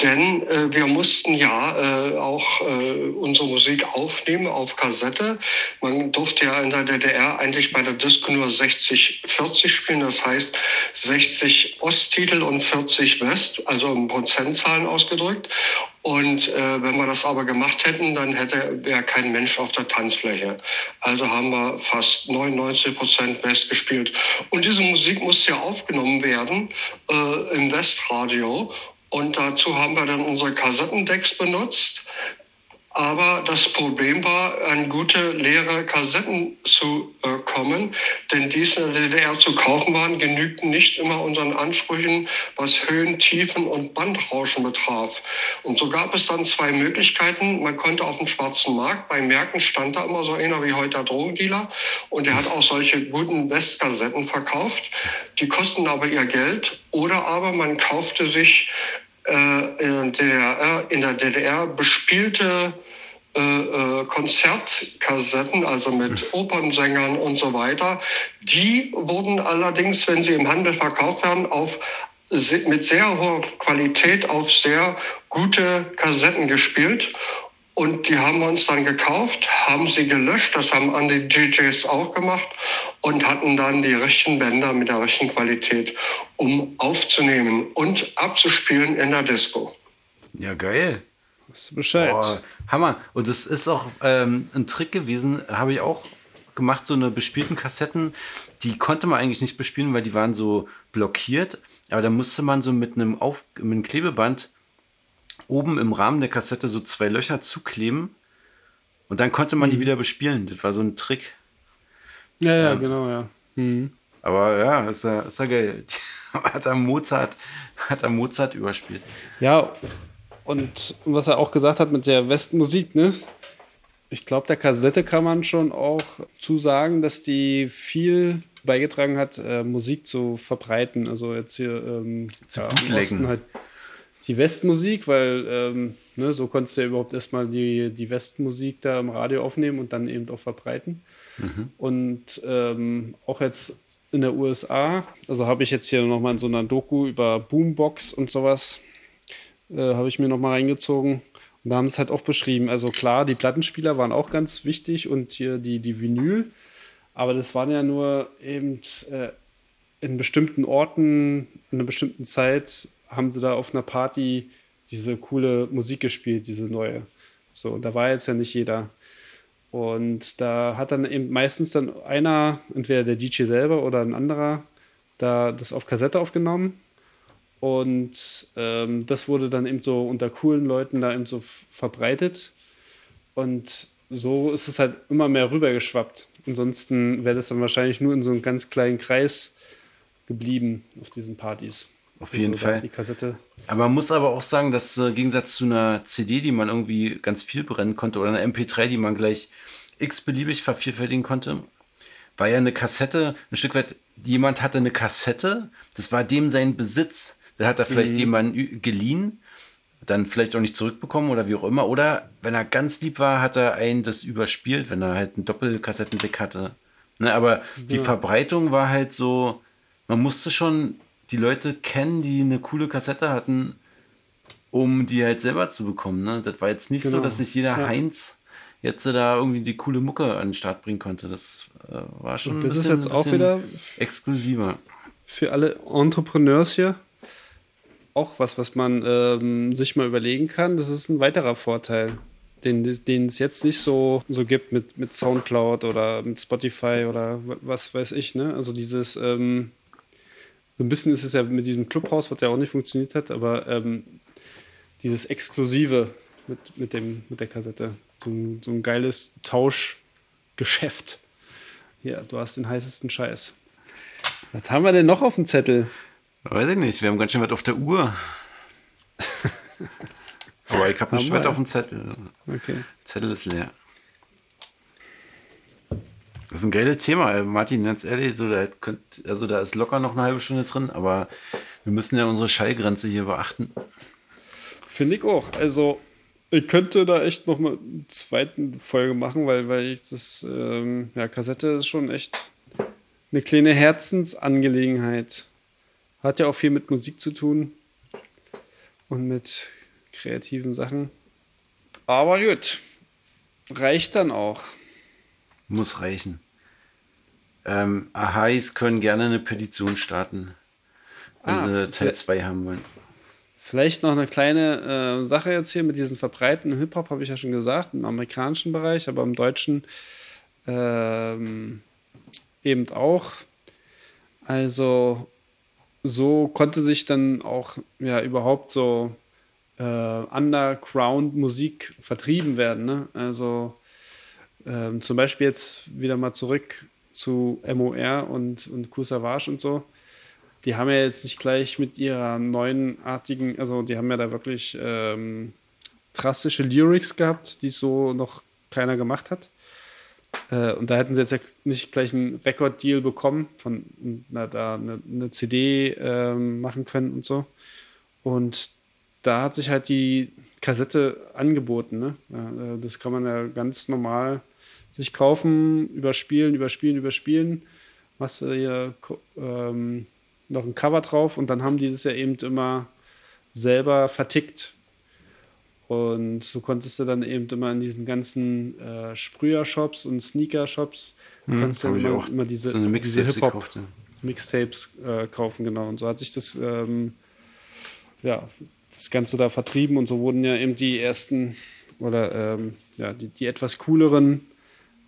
denn äh, wir mussten ja äh, auch äh, unsere Musik aufnehmen auf Kassette. Man durfte ja in der DDR eigentlich bei der Disco nur 60-40 spielen, das heißt 60 Osttitel und 40 West, also in Prozentzahlen ausgedrückt. Und äh, wenn wir das aber gemacht hätten, dann hätte wäre kein Mensch auf der Tanzfläche. Also haben wir fast 99 Prozent West gespielt. Und diese Musik musste ja aufgenommen werden äh, im Westradio. Und dazu haben wir dann unsere Kassettendecks benutzt. Aber das Problem war, an gute leere Kassetten zu äh, kommen, denn die in der DDR zu kaufen waren, genügten nicht immer unseren Ansprüchen, was Höhen, Tiefen und Bandrauschen betraf. Und so gab es dann zwei Möglichkeiten. Man konnte auf dem schwarzen Markt, bei Märkten stand da immer so einer wie heute der Drogendealer und der hat auch solche guten Westkassetten verkauft. Die kosten aber ihr Geld. Oder aber man kaufte sich äh, in, der DDR, in der DDR bespielte äh, äh, Konzertkassetten, also mit Opernsängern und so weiter. Die wurden allerdings, wenn sie im Handel verkauft werden, auf mit sehr hoher Qualität auf sehr gute Kassetten gespielt. Und die haben wir uns dann gekauft, haben sie gelöscht, das haben andere DJs auch gemacht und hatten dann die richtigen Bänder mit der richtigen Qualität, um aufzunehmen und abzuspielen in der Disco.
Ja, geil.
Weißt du Bescheid.
Boah, Hammer. Und das ist auch ähm, ein Trick gewesen, habe ich auch gemacht, so eine bespielten Kassetten, die konnte man eigentlich nicht bespielen, weil die waren so blockiert. Aber da musste man so mit einem, Auf mit einem Klebeband oben im Rahmen der Kassette so zwei Löcher zukleben und dann konnte man die wieder bespielen. Das war so ein Trick.
Ja, ja, genau, ja. Mhm.
Aber ja, ist ja, ist ja geil. [laughs] hat er Mozart, hat er Mozart überspielt.
Ja, und was er auch gesagt hat mit der Westmusik, ne? Ich glaube, der Kassette kann man schon auch zusagen, dass die viel beigetragen hat, äh, Musik zu verbreiten. Also jetzt hier ähm,
Zu
ja, im
bootleggen.
Osten halt die Westmusik, weil ähm, ne, so konntest du ja überhaupt erstmal die, die Westmusik da im Radio aufnehmen und dann eben auch verbreiten. Und ähm, auch jetzt in der USA, also habe ich jetzt hier nochmal in so einer Doku über Boombox und sowas, äh, habe ich mir nochmal reingezogen. Und da haben es halt auch beschrieben. Also klar, die Plattenspieler waren auch ganz wichtig und hier die, die Vinyl. Aber das waren ja nur eben äh, in bestimmten Orten, in einer bestimmten Zeit haben sie da auf einer Party diese coole Musik gespielt, diese neue. So, und da war jetzt ja nicht jeder. Und da hat dann eben meistens dann einer, entweder der DJ selber oder ein anderer, da das auf Kassette aufgenommen. Und ähm, das wurde dann eben so unter coolen Leuten da eben so verbreitet. Und so ist es halt immer mehr rübergeschwappt. Ansonsten wäre das dann wahrscheinlich nur in so einem ganz kleinen Kreis geblieben auf diesen Partys.
Auf jeden
Also da
Fall.
Die Kassette.
Aber man muss aber auch sagen, dass äh, im Gegensatz zu einer CD, die man irgendwie ganz viel brennen konnte, oder einer MP3, die man gleich x-beliebig vervielfältigen konnte, war ja eine Kassette, ein Stück weit, jemand hatte eine Kassette, das war dem sein Besitz. Da hat er vielleicht jemanden ü- geliehen, dann vielleicht auch nicht zurückbekommen oder wie auch immer. Oder wenn er ganz lieb war, hat er einen das überspielt, wenn er halt ein Doppelkassettendeck hatte. Ne, aber die Verbreitung war halt so, man musste schon die Leute kennen, die eine coole Kassette hatten, um die halt selber zu bekommen. Ne? Das war jetzt nicht so,
Genau.
dass sich jeder
Ja.
Heinz jetzt da irgendwie die coole Mucke an den Start bringen konnte. Das äh, war schon
Und
ein
das ist
bisschen,
jetzt auch wieder
exklusiver.
für alle Entrepreneurs hier auch was, was man ähm, sich mal überlegen kann. Das ist ein weiterer Vorteil, den, es jetzt nicht so, so gibt mit, mit Soundcloud oder mit Spotify oder wa- was weiß ich. Ne? Also dieses, ähm, so ein bisschen ist es ja mit diesem Clubhaus, was ja auch nicht funktioniert hat, aber ähm, dieses Exklusive mit, mit, dem, mit der Kassette. So ein, so ein geiles Tauschgeschäft. Ja, du hast den heißesten Scheiß. Was haben wir denn noch auf dem Zettel?
Weiß ich nicht, wir haben ganz schön was auf der Uhr. [laughs] Aber ich habe nicht was auf dem Zettel.
Okay.
Zettel ist leer. Das ist ein geiles Thema, ey. Martin, ganz ehrlich, so, da, könnt, also da ist locker noch eine halbe Stunde drin, aber wir müssen ja unsere Schallgrenze hier beachten.
Finde ich auch. Also, ich könnte da echt noch mal eine zweite Folge machen, weil, weil ich das, ähm, ja, Kassette ist schon echt eine kleine Herzensangelegenheit. Hat ja auch viel mit Musik zu tun und mit kreativen Sachen. Aber gut, reicht dann auch.
Muss reichen. Ähm, Ahais können gerne eine Petition starten, wenn
Ah,
sie Teil
vielleicht-
2 haben wollen.
Vielleicht noch eine kleine äh, Sache jetzt hier mit diesen verbreiteten Hip-Hop, habe ich ja schon gesagt, im amerikanischen Bereich, aber im deutschen ähm, eben auch. Also so konnte sich dann auch ja überhaupt so äh, Underground-Musik vertrieben werden. Ne? Also ähm, zum Beispiel jetzt wieder mal zurück zu MOR und, und Kusavage und so. Die haben ja jetzt nicht gleich mit ihrer neuenartigen, also die haben ja da wirklich ähm, drastische Lyrics gehabt, die so noch keiner gemacht hat. Äh, und da hätten sie jetzt nicht gleich einen Record-Deal bekommen, von na, da eine, eine CD äh, machen können und so. Und da hat sich halt die Kassette angeboten. Ne? Ja, äh, das kann man ja ganz normal sich kaufen, überspielen, überspielen, überspielen. Machst du hier ähm, noch ein Cover drauf und dann haben die das ja eben immer selber vertickt. Und so konntest du dann eben immer in diesen ganzen äh, Sprüher-Shops und Sneaker-Shops
Hm,
kannst du immer,
auch
immer diese,
so
diese
Mixtapes gekauft, ja.
Hip-Hop-Mixtapes äh, kaufen, genau. Und so hat sich das, ähm, ja, das Ganze da vertrieben und so wurden ja eben die ersten oder ähm, ja, die, die etwas cooleren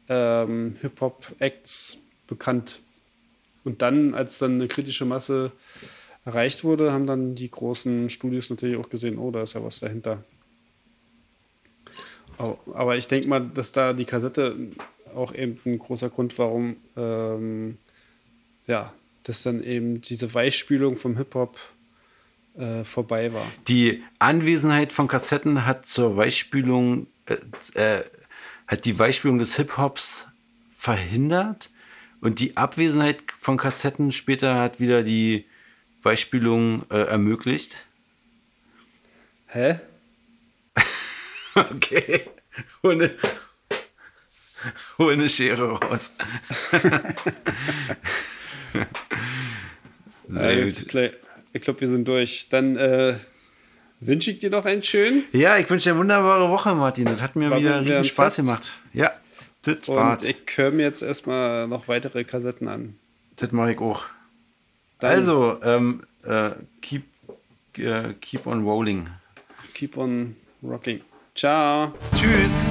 ähm, Hip-Hop-Acts bekannt. Und dann, als dann eine kritische Masse erreicht wurde, haben dann die großen Studios natürlich auch gesehen, oh, da ist ja was dahinter. Aber ich denke mal, dass da die Kassette auch eben ein großer Grund, warum ähm, ja, dass dann eben diese Weichspülung vom Hip-Hop äh, vorbei war.
Die Anwesenheit von Kassetten hat zur Weichspülung, äh, äh, hat die Weichspülung des Hip-Hops verhindert und die Abwesenheit von Kassetten später hat wieder die Weichspülung äh, ermöglicht.
Hä?
Okay. Hol eine, hol eine Schere raus. [laughs]
Ja,
gut.
ich glaube, wir sind durch. Dann äh, wünsche ich dir noch einen schönen.
Ja, ich wünsche dir eine wunderbare Woche, Martin. Das hat mir
War
wieder riesen Spaß gemacht. Ja, das
Und
war's.
ich höre mir jetzt erstmal noch weitere Kassetten an.
Das mache ich auch.
Dann
Also, ähm, äh, keep, äh, keep on rolling.
keep on rocking. Ciao.
Tschüss.